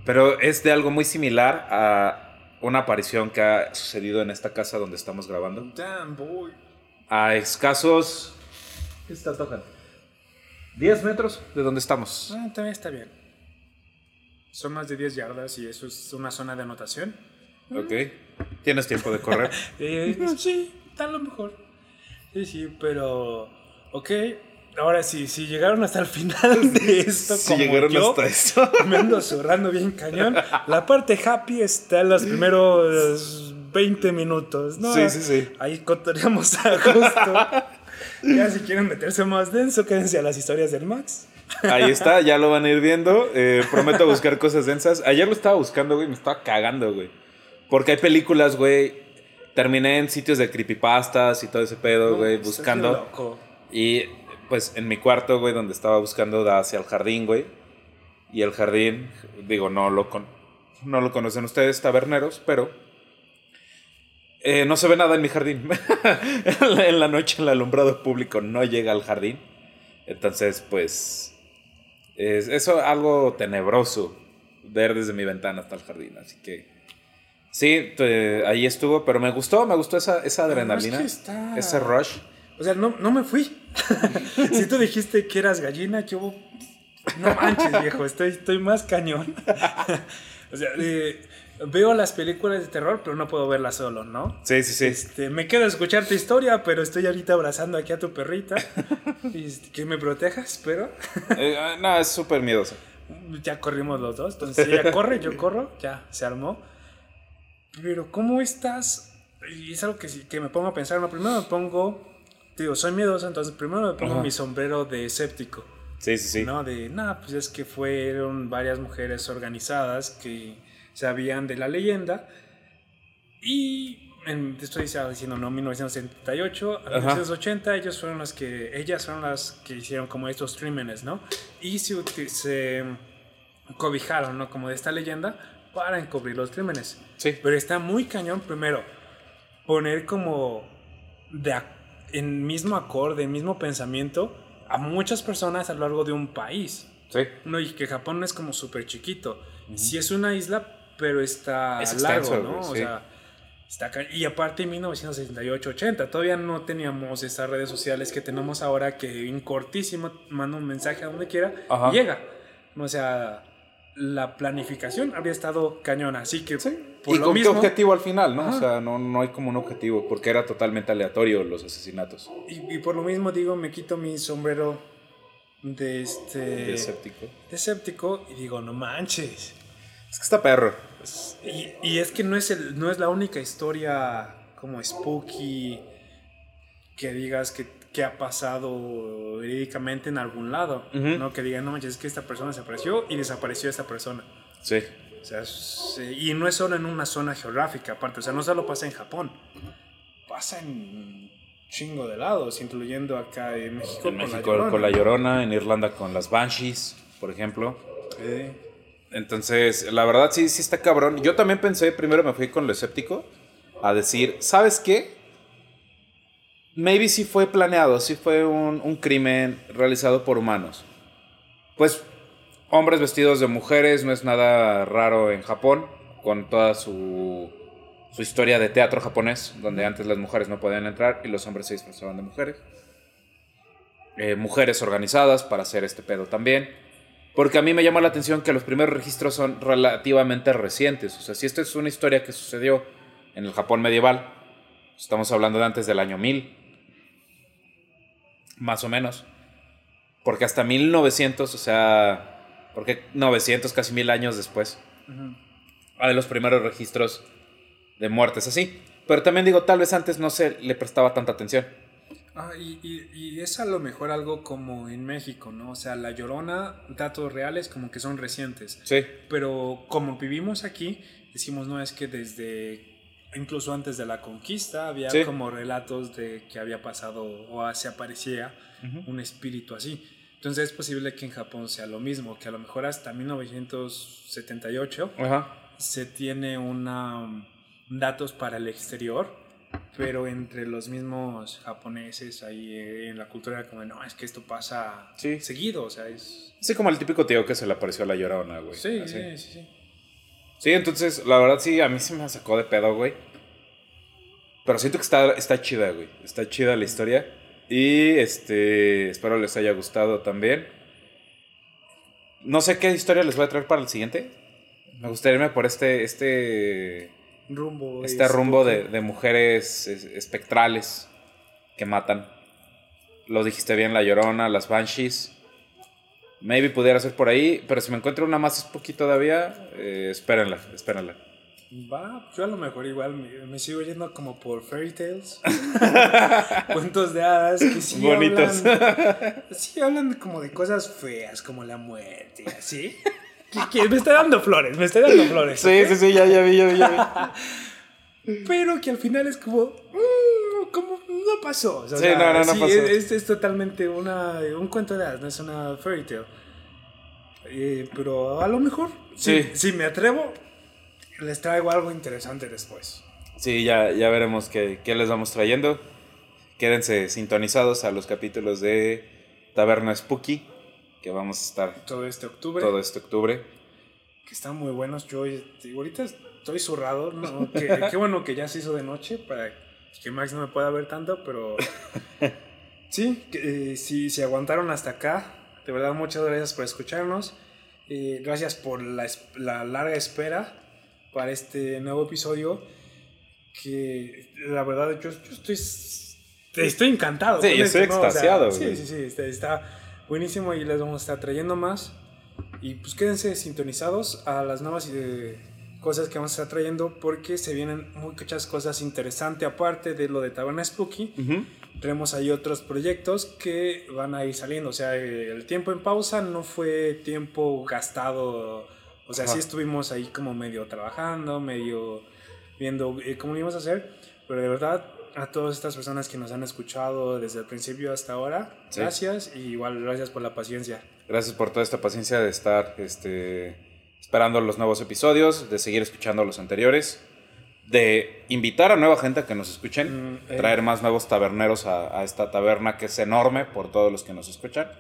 S2: pero es de algo muy similar a una aparición que ha sucedido en esta casa donde estamos grabando.
S1: Damn, boy.
S2: A escasos... ¿Qué está tocando? 10 metros de donde estamos.
S1: Ah, también está bien. Son más de 10 yardas y eso es una zona de anotación.
S2: Ok. Tienes tiempo de correr. [LAUGHS]
S1: Eh, sí, está a lo mejor. Sí, sí, pero. Ok. Ahora sí, si llegaron hasta el final de [LAUGHS] esto,
S2: Si
S1: como
S2: llegaron
S1: yo,
S2: hasta eso. [LAUGHS]
S1: me ando zurrando bien cañón. La parte happy está en los primeros 20 minutos, ¿no?
S2: Sí, sí, sí.
S1: Ahí contaríamos a gusto. Ya si quieren meterse más denso, quédense a las historias del Max.
S2: Ahí está, ya lo van a ir viendo. Eh, prometo [LAUGHS] buscar cosas densas. Ayer lo estaba buscando, güey, me estaba cagando, güey. Porque hay películas, güey. Terminé en sitios de creepypastas y todo ese pedo, güey,
S1: Estás
S2: buscando.
S1: loco.
S2: Y pues en mi cuarto, güey, donde estaba buscando, da hacia el jardín, güey. Y el jardín, digo, no lo, con, no lo conocen ustedes, taberneros, pero eh, no se ve nada en mi jardín. [LAUGHS] en la noche el alumbrado público no llega al jardín. Entonces, pues, es eso algo tenebroso ver desde mi ventana hasta el jardín. Así que, sí, te- ahí estuvo, pero me gustó, me gustó esa, esa adrenalina,
S1: que está-
S2: ese rush.
S1: O sea, no, no me fui. [LAUGHS] si tú dijiste que eras gallina, yo. No manches, viejo, estoy, estoy más cañón. [LAUGHS] o sea, eh, veo las películas de terror, pero no puedo verlas solo, ¿no?
S2: Sí, sí, sí.
S1: Este, me quedo a escuchar tu historia, pero estoy ahorita abrazando aquí a tu perrita. [LAUGHS] y este, que me protejas, pero [LAUGHS]
S2: Eh, ah, no, es súper miedoso.
S1: ya corrimos los dos. Entonces ella corre, yo corro, ya se armó. Pero ¿cómo estás? Y es algo que, que me pongo a pensar. No, primero me pongo, digo, soy miedoso, entonces primero me pongo
S2: Ajá.
S1: mi sombrero de escéptico.
S2: Sí, sí, sí.
S1: ¿no? De, nada, pues es que fueron varias mujeres organizadas que sabían de la leyenda. Y en, estoy diciendo, no, 1978, a
S2: Ajá.
S1: 1980, ellos fueron las que, ellas fueron las que hicieron como estos crímenes, ¿no? Y se, se cobijaron, ¿no? Como de esta leyenda para encubrir los crímenes.
S2: Sí.
S1: Pero está muy cañón primero poner como de en mismo acorde, en mismo pensamiento a muchas personas a lo largo de un país.
S2: Sí.
S1: No, y que Japón no es como súper chiquito. Sí es una isla, pero está
S2: Es
S1: largo,
S2: extenso,
S1: ¿no?
S2: güey,
S1: O
S2: sí.
S1: sea, está y aparte en 1968-80 todavía no teníamos esas redes sociales que tenemos ahora que en cortísimo manda un mensaje a donde quiera
S2: Ajá.
S1: y llega. O sea, la planificación habría estado cañona, así que por
S2: ¿Y
S1: lo
S2: con
S1: mismo
S2: qué objetivo al final, no?
S1: Ajá.
S2: O sea, no, no hay como un objetivo, porque era totalmente aleatorio los asesinatos.
S1: y, y por lo mismo digo, me quito mi sombrero de este
S2: De escéptico.
S1: de escéptico y digo, no manches.
S2: Es que está perro.
S1: Y, y es que no es, el, no es la única historia como spooky que digas que, que ha pasado verídicamente en algún lado,
S2: Ujú.
S1: ¿no? Que digan, no manches, es que esta persona se apareció y desapareció esta persona.
S2: Sí.
S1: O sea, y no es solo en una zona geográfica, aparte, o sea, no solo pasa en Japón, pasa en chingo de lados, incluyendo acá en México.
S2: En
S1: con
S2: México
S1: Llorona.
S2: con la Llorona, en Irlanda con las Banshees, por ejemplo.
S1: Eh,
S2: Entonces, la verdad sí, sí está cabrón. Yo también pensé, primero me fui con lo escéptico, a decir, ¿sabes qué? Maybe sí fue planeado, sí fue un, un crimen realizado por humanos. Pues, hombres vestidos de mujeres no es nada raro en Japón, con toda su, su historia de teatro japonés, donde antes las mujeres no podían entrar y los hombres se disfrazaban de mujeres. Eh, mujeres organizadas para hacer este pedo también. Porque a mí me llama la atención que los primeros registros son relativamente recientes. O sea, si esta es una historia que sucedió en el Japón medieval, estamos hablando de antes del año 1000, más o menos. Porque hasta 1900, o sea, porque 900, casi mil años después, hay los primeros registros de muertes así. Pero también digo, tal vez antes no se le prestaba tanta atención.
S1: Ah, y, y- y es a lo mejor algo como en México, ¿no? O sea, la llorona, datos reales como que son recientes.
S2: Sí,
S1: Pero como vivimos aquí, decimos, no, es que desde incluso antes de la conquista había
S2: Sí.
S1: como relatos de que había pasado o se aparecía un espíritu así. Entonces es posible que en Japón sea lo mismo, que a lo mejor hasta 1978
S2: ajá.
S1: se tiene una um, datos para el exterior, pero entre los mismos japoneses ahí eh, en la cultura era como no, es que esto pasa
S2: Sí.
S1: seguido, o sea, es
S2: Sí, como el típico tío que se le apareció a la llorona, güey.
S1: sí,
S2: Así.
S1: sí, sí, sí.
S2: Sí, entonces, la verdad sí, a mí sí me sacó de pedo, güey. Pero siento que está, está chida, güey. Está chida la historia. Y este, espero les haya gustado también. No sé qué historia les voy a traer para el siguiente. Me gustaría irme por este, este,
S1: rumbo
S2: este
S1: es-
S2: rumbo de, de mujeres es- espectrales que matan. Lo dijiste bien, la llorona, las banshees. Maybe pudiera ser por ahí, pero si me encuentro una más spooky todavía, eh, espérenla, espérenla.
S1: Va, yo a lo mejor igual me, me sigo yendo como por fairy tales, [LAUGHS] cuentos de hadas que sí
S2: Bonitos.
S1: hablan, sí hablan como de cosas feas, como la muerte, así. [LAUGHS] Me está dando flores, me está dando flores.
S2: Sí, sí, sí, ya, ya vi, ya vi, ya vi. [LAUGHS]
S1: Pero que al final es como, mm, como no pasó. O sea,
S2: Sí, no, no, pasó.
S1: Es, es totalmente una, un cuento de hadas, no es una fairy tale. Eh, pero a lo mejor,
S2: Sí.
S1: si, si me atrevo, les traigo algo interesante después.
S2: Sí, ya, ya veremos qué, qué les vamos trayendo. Quédense sintonizados a los capítulos de Taberna Spooky, que vamos a estar
S1: Todo este octubre,
S2: todo este octubre.
S1: que están muy buenos. Yo este, ahorita estoy zurrado, ¿no? Que- [LAUGHS] qué bueno que ya se hizo de noche para que Max no me pueda ver tanto, pero [LAUGHS] sí, que, eh, si, si aguantaron hasta acá, de verdad muchas gracias por escucharnos. Eh, gracias por la, la larga espera para este nuevo episodio. Que la verdad yo, yo estoy, estoy encantado.
S2: Sí, yo
S1: esto,
S2: estoy
S1: ¿no? O sea,
S2: extasiado,
S1: sí, sí, sí, está, está buenísimo y les vamos a estar trayendo más. Y pues quédense sintonizados a las nuevas eh, cosas que vamos a estar trayendo porque se vienen muchas cosas interesantes aparte de lo de Taberna Spooky. Tenemos ahí otros proyectos que van a ir saliendo. O sea, el tiempo en pausa no fue tiempo gastado. O sea,
S2: Ajá.
S1: sí estuvimos ahí como medio trabajando, medio viendo eh, cómo lo íbamos a hacer. Pero de verdad, a todas estas personas que nos han escuchado desde el principio hasta ahora,
S2: Sí.
S1: gracias. Y igual gracias por la paciencia.
S2: Gracias por toda esta paciencia de estar este, esperando los nuevos episodios, de seguir escuchando los anteriores, de invitar a nueva gente a que nos escuchen,
S1: Mm, eh.
S2: traer más nuevos taberneros a, a esta taberna que es enorme por todos los que nos escuchan.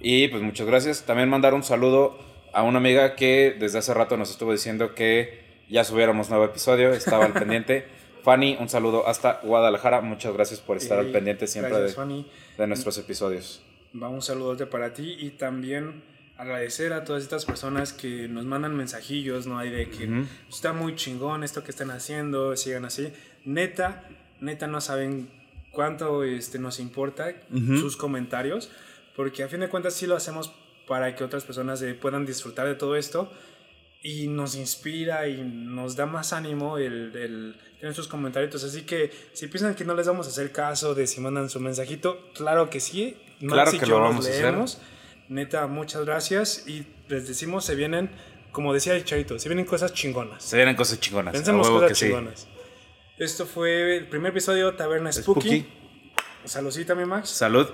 S2: Y pues muchas gracias. También mandar un saludo a una amiga que desde hace rato nos estuvo diciendo que ya subiéramos nuevo episodio, estaba al [LAUGHS] pendiente. Fanny, un saludo hasta Guadalajara. Muchas gracias por estar al pendiente siempre
S1: gracias,
S2: de,
S1: Fanny.
S2: de nuestros episodios.
S1: Va un saludote para ti y también agradecer a todas estas personas que nos mandan mensajillos, ¿no? Hay de que
S2: Ujú.
S1: está muy chingón esto que están haciendo, sigan así. Neta, neta no saben cuánto este, nos importa sus comentarios, porque a fin de cuentas sí lo hacemos para que otras personas eh, puedan disfrutar de todo esto. Y nos inspira y nos da más ánimo el, el tener sus comentarios. Así que si piensan que no les vamos a hacer caso de si mandan su mensajito, claro que sí.
S2: Claro
S1: Max y
S2: que
S1: yo
S2: lo vamos a hacer.
S1: leemos. Neta, muchas gracias. Y les decimos, se vienen, como decía el Charito, se vienen cosas chingonas.
S2: Se vienen cosas chingonas.
S1: Pensemos cosas
S2: que sí.
S1: chingonas. Esto fue el primer episodio de Taberna Spooky.
S2: Spooky.
S1: Saludcita, mi Max.
S2: Salud.